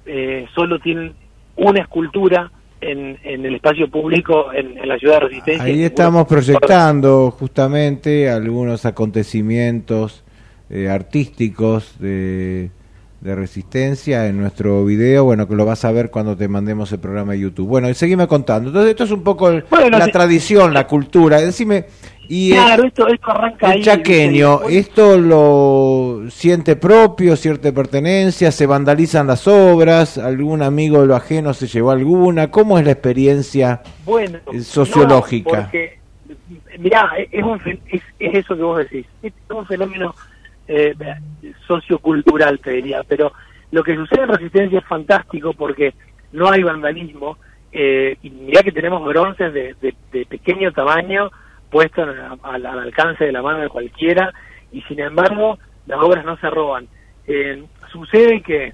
eh, solo tienen una escultura en, el espacio público en, la ciudad de Resistencia. Ahí estamos proyectando justamente algunos acontecimientos eh, artísticos de, Resistencia en nuestro video, bueno, que lo vas a ver cuando te mandemos el programa de YouTube. Bueno, y seguime contando. Entonces, esto es un poco la tradición, la cultura. Decime, Y claro, esto, esto arranca ahí. El chaqueño, ¿esto lo siente propio, cierta pertenencia? ¿Se vandalizan las obras? ¿Algún amigo de lo ajeno se llevó alguna? ¿Cómo es la experiencia bueno, sociológica? No, porque, mirá, es, un, es, es, eso que vos decís. Es un fenómeno eh, sociocultural, te diría. Pero lo que sucede en Resistencia es fantástico porque no hay vandalismo. Eh, y mirá que tenemos bronces de, de, de pequeño tamaño puesto al, alcance de la mano de cualquiera y sin embargo las obras no se roban. Eh, sucede que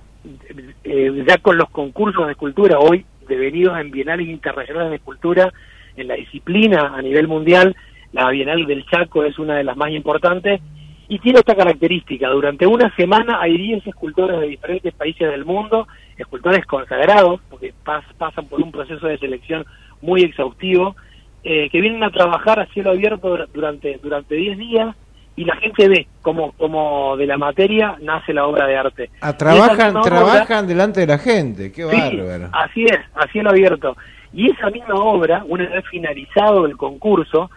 eh, ya con los concursos de escultura hoy devenidos en bienales internacionales de escultura en la disciplina a nivel mundial, la Bienal del Chaco es una de las más importantes y tiene esta característica, durante una semana hay 10 escultores de diferentes países del mundo, escultores consagrados, porque pasan por un proceso de selección muy exhaustivo, eh, que vienen a trabajar a cielo abierto durante durante 10 días y la gente ve cómo, como de la materia nace la obra de arte. Ah, trabajan trabajan delante de la gente, qué bárbaro. así es, a cielo abierto. Y esa misma obra, una vez finalizado el concurso,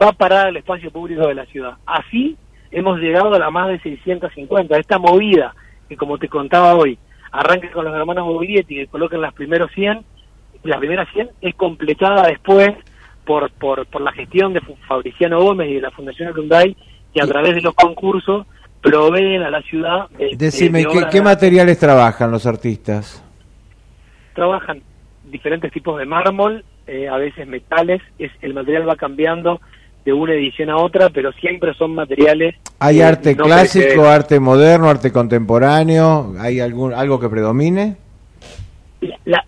va a parar al espacio público de la ciudad. Así hemos llegado a la más de 650. Esta movida, que como te contaba hoy, arranca con los hermanos Boglietti, que colocan las primeros 100, las primeras 100 es completada después por, por, por la gestión de Fabriciano Gómez y de la Fundación Hyundai, que a través de los concursos proveen a la ciudad. Decime, ¿qué, materiales trabajan los artistas? Trabajan diferentes tipos de mármol, eh, a veces metales, es, el material va cambiando de una edición a otra, pero siempre son materiales. ¿Hay arte clásico, arte moderno, arte contemporáneo? ¿Hay algún algo que predomine? La,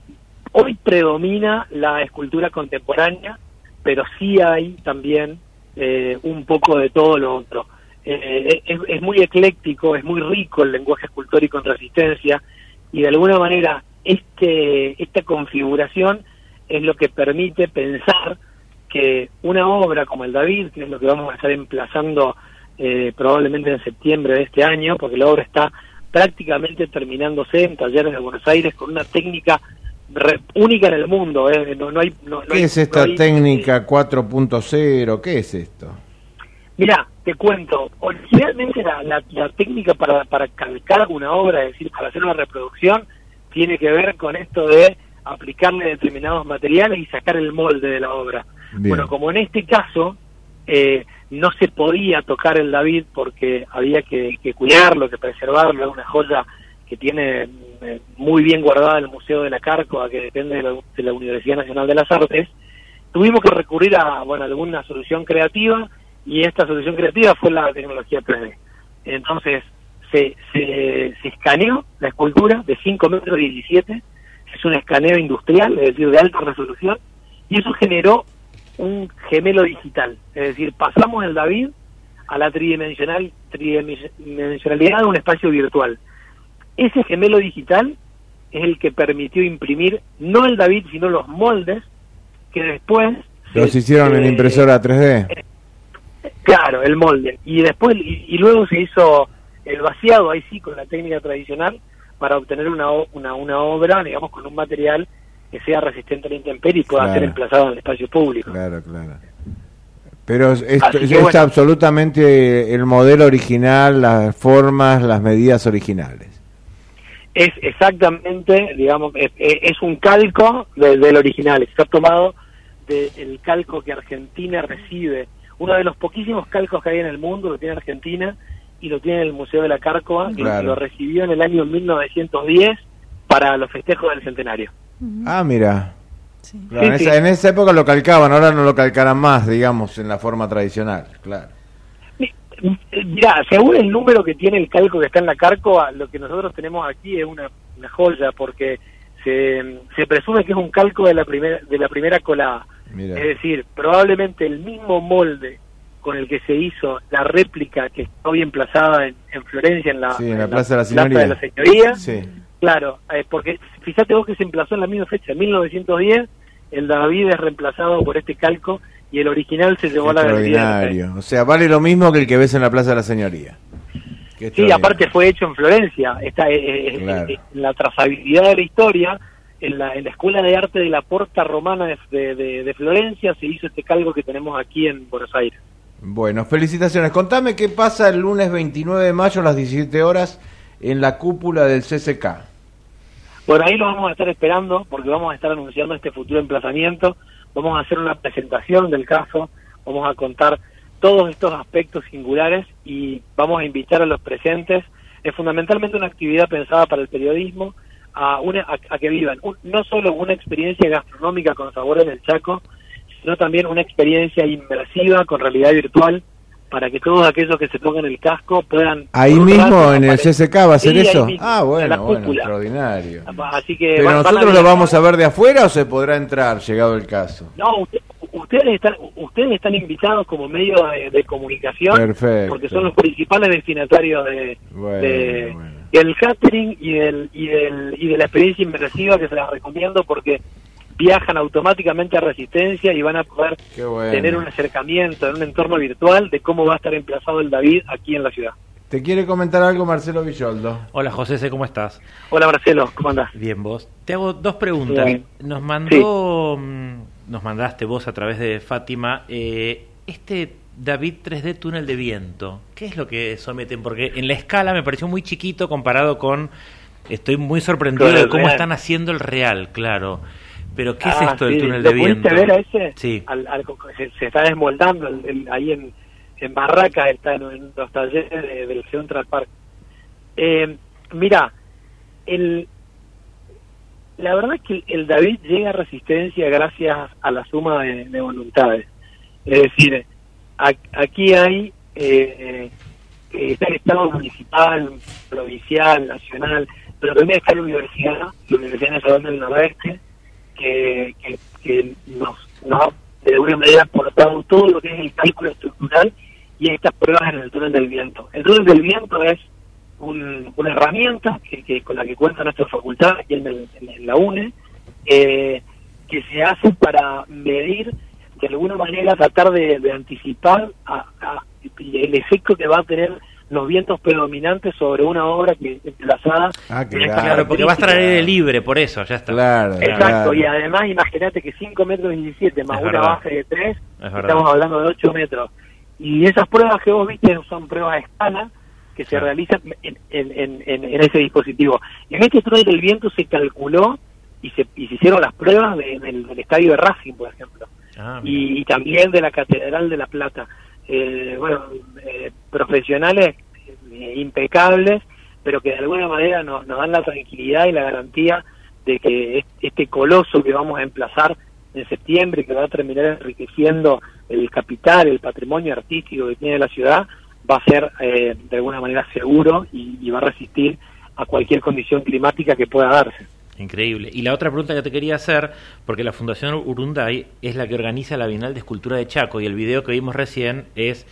hoy predomina la escultura contemporánea, pero sí hay también eh, un poco de todo lo otro. Eh, es, muy ecléctico, es muy rico el lenguaje escultórico en resistencia y de alguna manera este, esta configuración es lo que permite pensar que una obra como el David, que es lo que vamos a estar emplazando eh, probablemente en septiembre de este año, porque la obra está prácticamente terminándose en talleres de Buenos Aires con una técnica única en el mundo. ¿eh? No, hay, ¿Qué es esta técnica 4.0? ¿Qué es esto? Mira, te cuento. Originalmente la, la, técnica para, para calcar una obra, es decir, para hacer una reproducción, tiene que ver con esto de aplicarle determinados materiales y sacar el molde de la obra. Bueno, como en este caso eh, no se podía tocar el David porque había que, que cuidarlo, que preservarlo, es una joya que tiene eh, muy bien guardada el Museo de la Cárcova, que depende de la, Universidad Nacional de las Artes, tuvimos que recurrir a bueno, alguna solución creativa y esta solución creativa fue la tecnología 3D. Entonces se, se, se escaneó la escultura de 5 metros 17, es un escaneo industrial, es decir, de alta resolución, y eso generó un gemelo digital, es decir, pasamos el David a la tridimensional, tridimensionalidad de un espacio virtual. Ese gemelo digital es el que permitió imprimir no el David, sino los moldes que después... Los hicieron en impresora 3D. claro, el molde. Y después, y, luego se hizo el vaciado, ahí sí, con la técnica tradicional, para obtener una, una, una obra, digamos, con un material que sea resistente a la intemperie y pueda ser emplazado en el espacio público. Claro, claro. Pero esto, es absolutamente el modelo original, las formas, las medidas originales es exactamente, digamos, es, un calco del original, está tomado del calco que Argentina recibe. Uno de los poquísimos calcos que hay en el mundo lo tiene Argentina y lo tiene el Museo de la Cárcova, que lo recibió en el año 1910 para los festejos del centenario. Ah, mira. en, esa, en, esa, época lo calcaban, ahora no lo calcarán más, digamos, en la forma tradicional, claro. Mira, según el número que tiene el calco que está en la Cárcova, lo que nosotros tenemos aquí es una, joya porque se, se, presume que es un calco de la primera de la primera colada. Es decir, probablemente el mismo molde con el que se hizo la réplica que está hoy emplazada en, Florencia, en la, Plaza, de la Señoría. Claro, eh, porque fíjate vos que se emplazó en la misma fecha, en 1910, el David es reemplazado por este calco y el original se llevó a la galería. O sea, vale lo mismo que el que ves en la Plaza de la Señoría. Sí, aparte fue hecho en Florencia. Está eh, eh, eh, la trazabilidad de la historia. En la, en la Escuela de Arte de la Porta Romana de, de, Florencia se hizo este calco que tenemos aquí en Buenos Aires. Bueno, felicitaciones. Contame qué pasa el lunes 29 de mayo a las 17 horas en la cúpula del CCK. Bueno, ahí lo vamos a estar esperando porque vamos a estar anunciando este futuro emplazamiento. Vamos a hacer una presentación del caso, vamos a contar todos estos aspectos singulares y vamos a invitar a los presentes. Es fundamentalmente una actividad pensada para el periodismo, a, una, a, que vivan no solo una experiencia gastronómica con sabores del Chaco, sino también una experiencia inmersiva con realidad virtual para que todos aquellos que se pongan el casco puedan... Ahí mismo en el CSK va a ser eso. ah, bueno, bueno, extraordinario. Así que ¿Pero nosotros lo vamos a ver de afuera o se podrá entrar, llegado el caso? No, ustedes están ustedes están invitados como medio de, comunicación Perfecto. porque son los principales destinatarios de, del catering y del, y del y de la experiencia inmersiva que se las recomiendo porque viajan automáticamente a Resistencia y van a poder tener un acercamiento en un entorno virtual de cómo va a estar emplazado el David aquí en la ciudad. ¿Te quiere comentar algo Marcelo Villoldo? Hola José, ¿cómo estás? Hola Marcelo, ¿cómo andás? Bien, vos. Te hago dos preguntas. Nos mandó, mm, nos mandaste vos a través de Fátima, eh, este David 3D túnel de viento, ¿qué es lo que someten? Porque en la escala me pareció muy chiquito comparado con... Estoy muy sorprendido de cómo están haciendo el real, claro. Pero ¿qué es ah, esto del túnel de viento? ver a ese? Sí. se, está desmoldando ahí en, en Barraca, está en, los talleres del Central Park. Eh, mira, el, la verdad es que el David llega a resistencia gracias a la suma de, voluntades. Es decir, aquí hay eh, eh, está el Estado municipal, provincial, nacional, pero también está la universidad, la Universidad Nacional del Noroeste, que, que, nos, nos de alguna manera aportado todo lo que es el cálculo estructural y estas pruebas en el túnel del viento. El túnel del viento es una herramienta que, con la que cuenta nuestra facultad y en, la UNE, eh, que se hace para medir, de alguna manera, tratar de, anticipar el efecto que va a tener los vientos predominantes sobre una obra que emplazada. Ah, claro, porque va a estar al aire libre, por eso, ya está. Claro, Exacto, y además imagínate que 5 metros 17 más una base de 3, estamos hablando de 8 metros. Y esas pruebas que vos viste son pruebas a escala que se realizan en, en, en, ese dispositivo. Y en este estudio del viento se calculó y se, y se hicieron las pruebas del, estadio de Racing, por ejemplo, ah, y, también de la Catedral de La Plata. Eh, bueno, eh, profesionales impecables, pero que de alguna manera nos, nos dan la tranquilidad y la garantía de que este coloso que vamos a emplazar en septiembre, que va a terminar enriqueciendo el capital, el patrimonio artístico que tiene la ciudad, va a ser eh, de alguna manera seguro y, va a resistir a cualquier condición climática que pueda darse. Increíble. Y la otra pregunta que te quería hacer, porque la Fundación Urunday es la que organiza la Bienal de Escultura de Chaco y el video que vimos recién es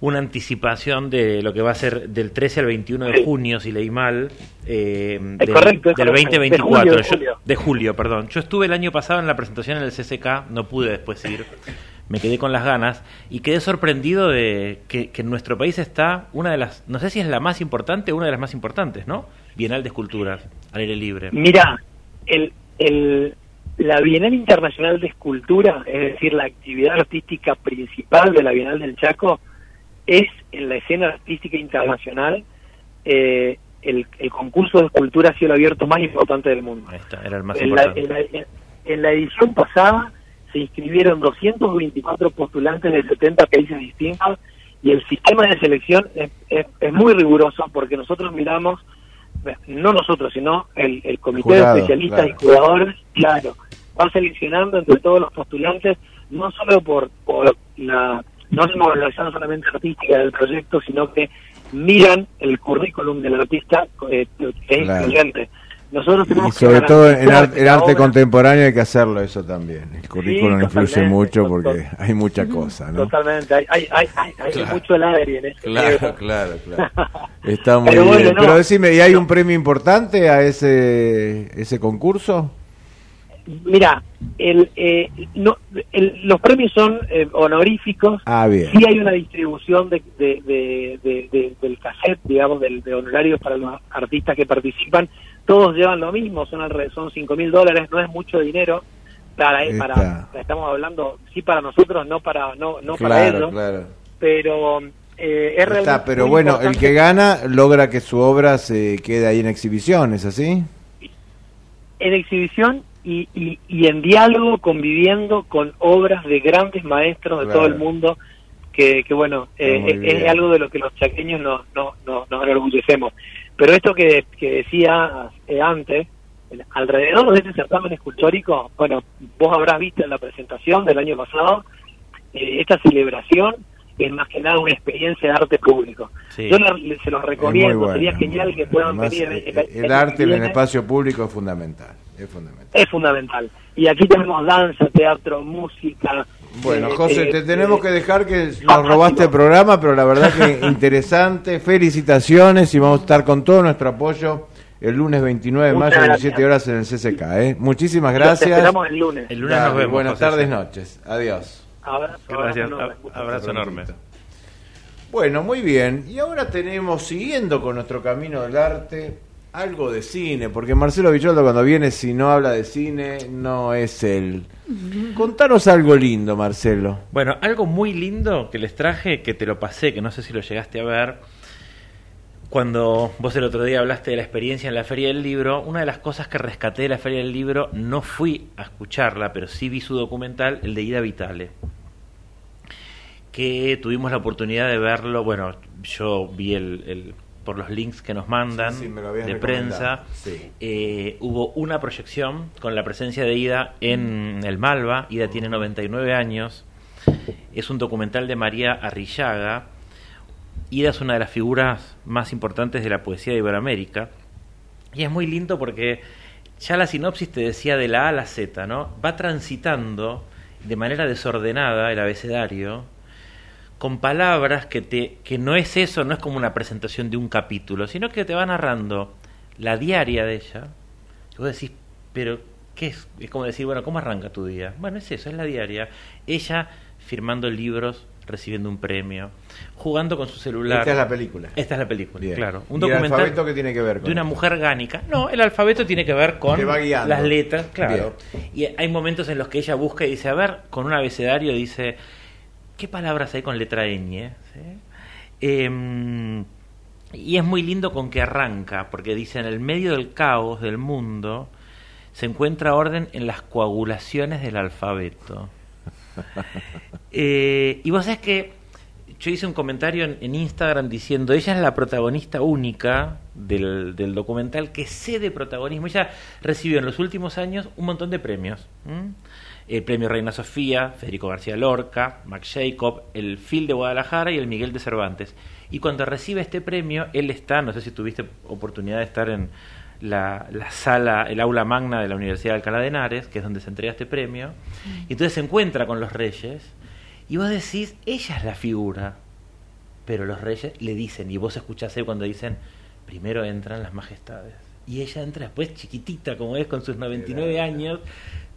una anticipación de lo que va a ser del 13 al 21 de junio, si leí mal, eh, del, correcto, del 2024, de julio, perdón. Yo estuve el año pasado en la presentación en el CCK, no pude después ir, me quedé con las ganas y quedé sorprendido de que, en nuestro país está una de las, no sé si es la más importante, una de las más importantes, ¿no? Bienal de Esculturas, al aire libre. Mira, el, el, la Bienal Internacional de Escultura, es decir, la actividad artística principal de la Bienal del Chaco, es en la escena artística internacional eh, el, el, concurso de escultura a cielo abierto más importante del mundo. era el más en, importante. La, en la edición pasada se inscribieron 224 postulantes de 70 países distintos y el sistema de selección es, es, muy riguroso porque nosotros miramos, no nosotros, sino el, el comité de especialistas y jugadores, claro, va seleccionando entre todos los postulantes, no solo por, por la, no la evaluación solamente artística del proyecto, sino que miran el currículum del artista, eh, que es incluyente. Nosotros y sobre todo en, arte contemporáneo hay que hacerlo eso también. El currículum influye mucho porque hay mucha cosa, ¿no? Totalmente, hay, hay, hay, hay mucho aire en eso. Claro, claro, claro. Está muy bien. Pero decime, ¿y hay un premio importante a ese, ese concurso? Mira, el, eh, no, los premios son eh, honoríficos. Ah, bien. Sí hay una distribución de, de, del cassette, digamos, de, de honorarios para los artistas que participan todos llevan lo mismo, son alrededor, son cinco mil dólares, no es mucho dinero, ahí Está. para, estamos hablando, sí para nosotros, no para no, no para ellos, claro. pero eh, es Está, pero bueno, el que gana logra que su obra se quede ahí en exhibición, ¿es así? en exhibición y, y, y en diálogo, conviviendo con obras de grandes maestros de Claro. todo el mundo, que, que bueno, eh, es, algo de lo que los chaqueños nos, nos, nos, nos enorgullecemos. Pero esto que, que decía eh, antes, alrededor de este certamen escultórico, bueno, vos habrás visto en la presentación del año pasado, eh, esta celebración es más que nada una experiencia de arte público. Sí. Yo la- se los recomiendo, bueno, sería genial que puedan Además, venir. eh, el- el- el el arte en el espacio público es fundamental, es fundamental. es fundamental. Y aquí tenemos danza, teatro, música. Bueno, eh, José, eh, te tenemos eh, que dejar que nos fantástico. robaste el programa, pero la verdad que interesante. Felicitaciones y vamos a estar con todo nuestro apoyo el lunes 29 de Muchas mayo a las gracias. 7 horas en el CCK. ¿eh? Muchísimas gracias. esperamos el lunes. El lunes nos vemos. buenas José tardes, noches. Adiós. Abrazo, Gracias, abrazo enorme. abrazo enorme. Bueno, muy bien. Y ahora tenemos, siguiendo con nuestro camino del arte, algo de cine, porque Marcelo Villoldo cuando viene, si no habla de cine, no es él. Contanos algo lindo, Marcelo. Bueno, algo muy lindo que les traje, que te lo pasé, que no sé si lo llegaste a ver. Cuando vos el otro día hablaste de la experiencia en la Feria del Libro, una de las cosas que rescaté de la Feria del Libro, no fui a escucharla, pero sí vi su documental, el de Ida Vitale. Que tuvimos la oportunidad de verlo, bueno, yo vi el, el- por los links que nos mandan Sí, sí, me lo habías de prensa. sí. Eh, hubo una proyección con la presencia de Ida en el Malva. Ida tiene 99 años. Es un documental de María Arrillaga. Ida es una de las figuras más importantes de la poesía de Iberoamérica. Y es muy lindo porque ya la sinopsis te decía de la A a la Z, ¿no? Va transitando de manera desordenada el abecedario con palabras que te que no es eso, no es como una presentación de un capítulo, sino que te va narrando la diaria de ella. Y vos decís, pero ¿qué es? Es como decir, bueno, ¿cómo arranca tu día? Bueno, es eso, es la diaria. Ella firmando libros, recibiendo un premio, jugando con su celular. Esta es la película. Esta es la película, Bien. claro. Un ¿Y el documental alfabeto qué tiene que ver con de una esto? mujer gánica. No, el alfabeto tiene que ver con las letras, claro. Y hay momentos en los que ella busca y dice, a ver, con un abecedario dice, ¿qué palabras hay con letra ñ? ¿Sí? Em, y es muy lindo con que arranca, porque dice, en el medio del caos del mundo se encuentra orden en las coagulaciones del alfabeto. Eh, y vos sabés que yo hice un comentario en, en Instagram diciendo, ella es la protagonista única del, del documental que cede protagonismo. Ella recibió en los últimos años un montón de premios. El premio Reina Sofía, Federico García Lorca, Max Jacob, el Phil de Guadalajara y el Miguel de Cervantes. Y cuando recibe este premio, él está, no sé si tuviste oportunidad de estar en la, la sala, el aula magna de la Universidad de Alcalá de Henares, que es donde se entrega este premio, y entonces se encuentra con los reyes, y vos decís, ella es la figura, pero los reyes le dicen, y vos escuchás ahí cuando dicen, primero entran las majestades, y ella entra después chiquitita, como es, con sus 99 años,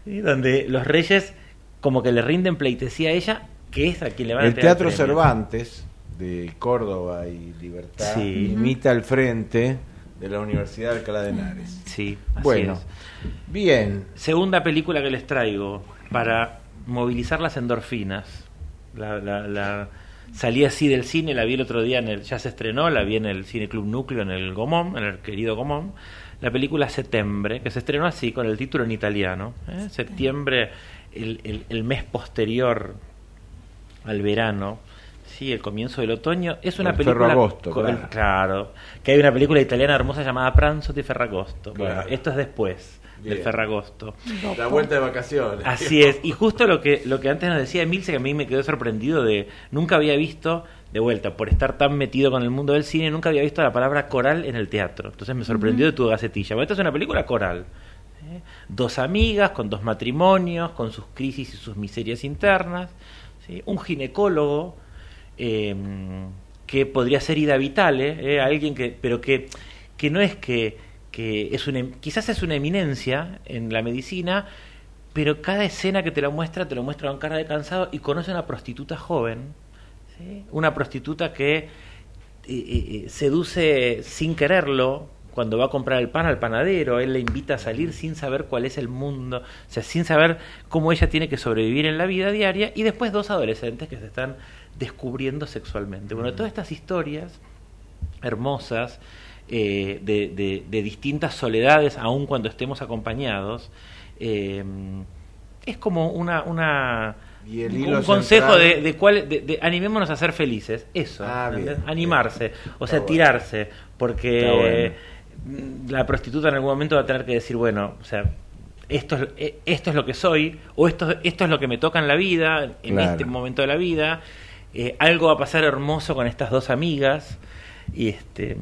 ¿sí? donde los reyes como que le rinden pleitesía a ella, que es a quien le van a El Teatro. Cervantes de Córdoba y Libertad Sí. imita al frente de la Universidad de Alcalá de Henares. Sí, así Bueno, es. bien. Segunda película que les traigo para movilizar las endorfinas. La, la, la- salí así del cine, la vi el otro día, en el, ya se estrenó, la vi en el Cine Club Núcleo, en el Gomón, en el querido Gomón. La película Septembre, que se estrenó así, con el título en italiano. ¿eh? Septiembre, el, el- el mes posterior al verano. Sí, el comienzo del otoño. Es una El película. Ferragosto, claro. claro. Que hay una película italiana hermosa llamada Pranzo di Ferragosto. Bueno, esto es después del Bien. Ferragosto. La vuelta de vacaciones. Así es. Y justo lo que, lo que antes nos decía Emilce, que a mí me quedó sorprendido de. Nunca había visto, de vuelta, por estar tan metido con el mundo del cine, nunca había visto la palabra coral en el teatro. Entonces me sorprendió de tu gacetilla. Bueno, esta es una película coral. ¿eh? Dos amigas con dos matrimonios, con sus crisis y sus miserias internas. ¿sí? Un ginecólogo eh, que podría ser Ida Vitale, ¿eh? alguien que, pero que, que no es que, que es una, em- quizás es una eminencia en la medicina, pero cada escena que te lo muestra, te lo muestra con cara de cansado y conoce a una prostituta joven, ¿sí? una prostituta que eh, eh, eh, seduce sin quererlo, cuando va a comprar el pan al panadero, él le invita a salir sin saber cuál es el mundo, o sea, sin saber cómo ella tiene que sobrevivir en la vida diaria, y después dos adolescentes que se están descubriendo sexualmente. Bueno, todas estas historias hermosas, eh, de, de, distintas soledades, aun cuando estemos acompañados, eh, es como una, una un consejo de, de, cuál, de, animémonos a ser felices, eso, ah, animarse, o sea, tirarse, porque la prostituta en algún momento va a tener que decir, bueno, o sea, esto es, eh, esto es lo que soy, o esto, esto es lo que me toca en la vida, en este momento de la vida, eh, algo va a pasar hermoso con estas dos amigas, y este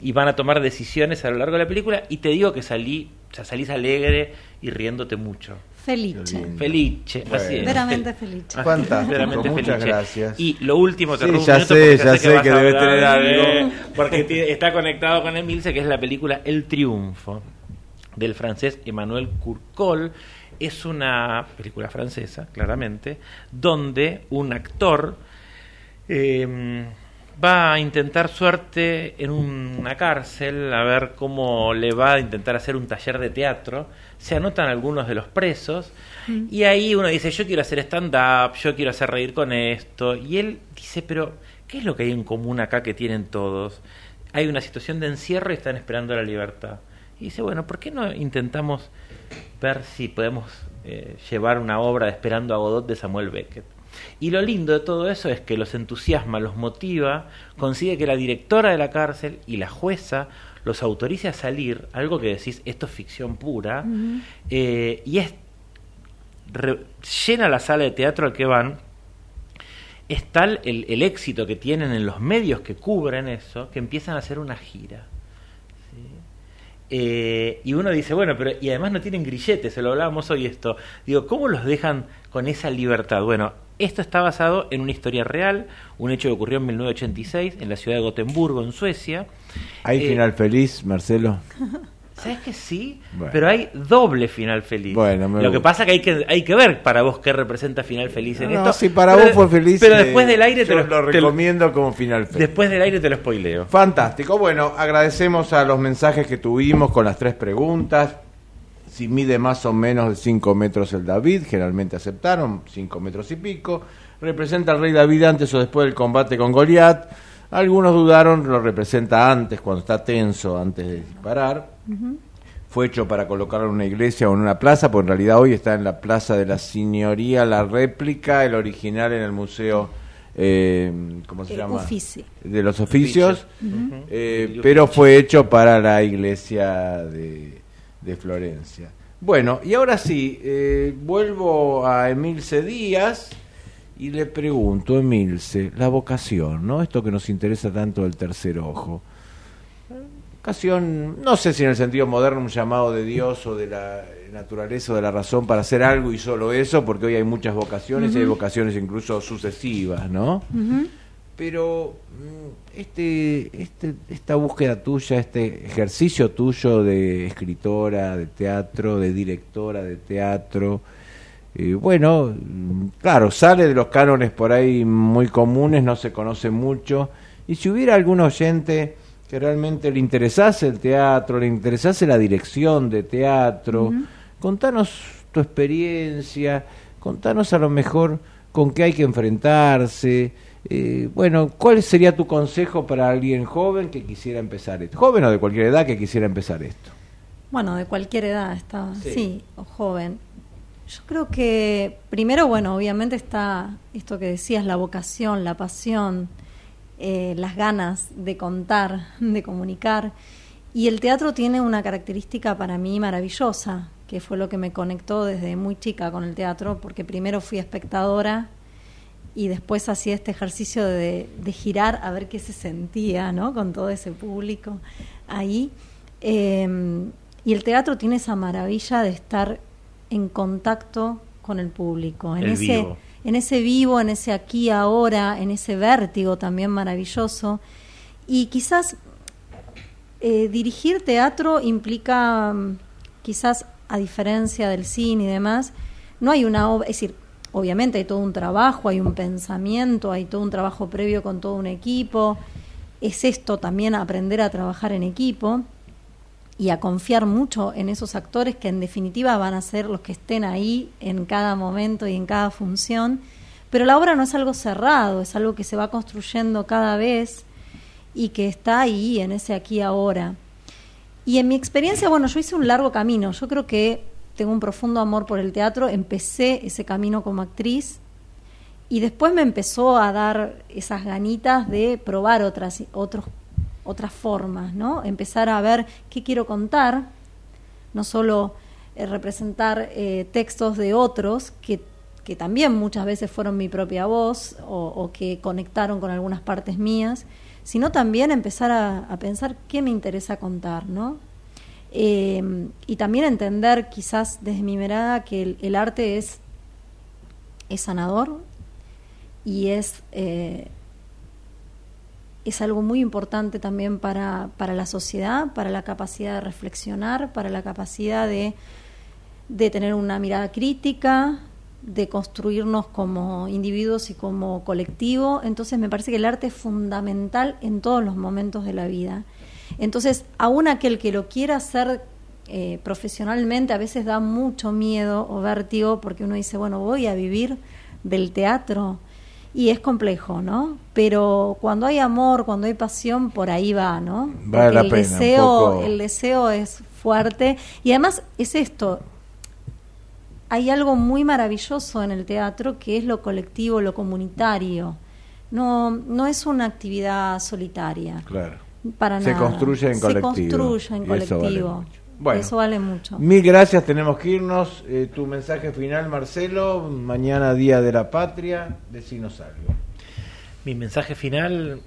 y van a tomar decisiones a lo largo de la película, y te digo que salí, o sea, salís alegre y riéndote mucho. Felice. Felice, así es. Veramente felice. Fantástico, muchas gracias. Y lo último, te sí, ya sé, ya sé que, debe tener algo. Porque está conectado con Emilce, que es la película El Triunfo, del francés Emmanuel Courcol. Es una película francesa, claramente, donde un actor... Eh, va a intentar suerte en una cárcel, a ver cómo le va a intentar hacer un taller de teatro. Se anotan algunos de los presos mm. y ahí uno dice, yo quiero hacer stand-up, yo quiero hacer reír con esto. Y él dice, pero ¿qué es lo que hay en común acá que tienen todos? Hay una situación de encierro y están esperando la libertad. Y dice, bueno, ¿por qué no intentamos ver si podemos eh, llevar una obra de Esperando a Godot de Samuel Beckett? Y lo lindo de todo eso es que los entusiasma, los motiva, consigue que la directora de la cárcel y la jueza los autorice a salir, algo que decís, esto es ficción pura, eh, y es llena la sala de teatro al que van, es tal el, el, éxito que tienen en los medios que cubren eso, que empiezan a hacer una gira. Eh, y uno dice, bueno, pero y además no tienen grilletes, se lo hablábamos hoy esto. Digo, ¿cómo los dejan con esa libertad? Bueno, esto está basado en una historia real, un hecho que ocurrió en 1986 en la ciudad de Gotemburgo, en Suecia. ¿Hay eh, final feliz, Marcelo? ¿Sabes que sí? Pero hay doble final feliz. Bueno, Lo que pasa que hay que hay que ver para vos qué representa final feliz en esto. Si para vos fue feliz. Pero después del aire te lo, recomiendo como final feliz. Después del aire te lo spoileo. Fantástico. Bueno, agradecemos a los mensajes que tuvimos con las tres preguntas si mide más o menos de 5 metros el David, generalmente aceptaron, 5 metros y pico. Representa al rey David antes o después del combate con Goliat. Algunos dudaron, lo representa antes, cuando está tenso, antes de disparar. Fue hecho para colocarlo en una iglesia o en una plaza, porque en realidad hoy está en la Plaza de la Signoría, la réplica, el original en el Museo. Eh, ¿cómo se llama? De los oficios, eh, pero fue hecho para la iglesia de, de Florencia. Bueno, y ahora sí, eh, vuelvo a Emilce Díaz y le pregunto, Emilce, la vocación, ¿no? Esto que nos interesa tanto del tercer ojo. Vocación, no sé si en el sentido moderno un llamado de Dios o de la naturaleza o de la razón para hacer algo y solo eso, porque hoy hay muchas vocaciones y hay vocaciones incluso sucesivas, ¿no? pero mm, este, este, esta búsqueda tuya, este ejercicio tuyo de escritora de teatro, de directora de teatro, eh, bueno, claro, sale de los cánones por ahí muy comunes, no se conoce mucho, y si hubiera algún oyente que realmente le interesase el teatro, le interesase la dirección de teatro, contanos tu experiencia, contanos a lo mejor con qué hay que enfrentarse, eh, bueno, ¿cuál sería tu consejo para alguien joven que quisiera empezar esto? Joven o de cualquier edad que quisiera empezar esto. Bueno, de cualquier edad está, sí. o joven. Yo creo que primero, bueno, obviamente está esto que decías, la vocación, la pasión, eh, las ganas de contar, de comunicar. Y el teatro tiene una característica para mí maravillosa, que fue lo que me conectó desde muy chica con el teatro, porque primero fui espectadora y después hacía este ejercicio de, girar a ver qué se sentía ¿no? con todo ese público ahí. Em, y el teatro tiene esa maravilla de estar en contacto con el público, en ese vivo. en ese vivo, en ese aquí ahora, en ese vértigo también maravilloso. Y quizás eh, dirigir teatro implica, mm, quizás a diferencia del cine y demás, no hay una obra, es decir, obviamente hay todo un trabajo, hay un pensamiento, hay todo un trabajo previo con todo un equipo. Es esto también aprender a trabajar en equipo. y a confiar mucho en esos actores que en definitiva van a ser los que estén ahí en cada momento y en cada función. Pero la obra no es algo cerrado, es algo que se va construyendo cada vez y que está ahí, en ese aquí ahora. Y en mi experiencia, bueno, yo hice un largo camino. Yo creo que tengo un profundo amor por el teatro. Empecé ese camino como actriz y después me empezó a dar esas ganitas de probar otras, otros otras formas, ¿no? Empezar a ver qué quiero contar, no solo eh, representar eh, textos de otros que, que, también muchas veces fueron mi propia voz o, que conectaron con algunas partes mías, sino también empezar a, pensar qué me interesa contar, ¿no? Eh, y también entender quizás desde mi mirada que el, arte es, es sanador y es es algo muy importante también para, para la sociedad, para la capacidad de reflexionar, para la capacidad de, de tener una mirada crítica, de construirnos como individuos y como colectivo. Entonces me parece que el arte es fundamental en todos los momentos de la vida. Entonces, aún aquel que lo quiera hacer eh, profesionalmente a veces da mucho miedo o vértigo porque uno dice, bueno, voy a vivir del teatro y es complejo, ¿no? Pero cuando hay amor, cuando hay pasión, por ahí va, ¿no? Vale la el pena, deseo, el deseo es fuerte y además es esto. Hay algo muy maravilloso en el teatro que es lo colectivo, lo comunitario. No, no es una actividad solitaria. Claro. Para Se construye en colectivo. Se construye en colectivo. Bueno, Eso vale mucho. Mil gracias, tenemos que irnos. Eh, tu mensaje final, Marcelo. Mañana, Día de la Patria, decinos algo. Mi mensaje final,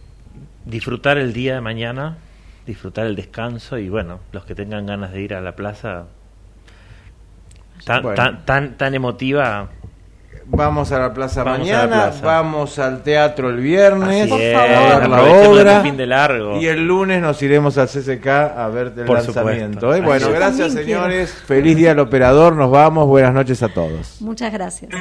disfrutar el día de mañana, disfrutar el descanso y bueno, los que tengan ganas de ir a la plaza, tan, tan, tan, tan emotiva, Vamos a la plaza mañana, vamos al teatro el viernes Por a favor. ver la obra. fin de largo. Y el lunes nos iremos al CCK a ver el Por lanzamiento. ¿eh? Bueno, Yo gracias señores. Feliz día al operador. Nos vamos. Buenas noches a todos. Muchas gracias.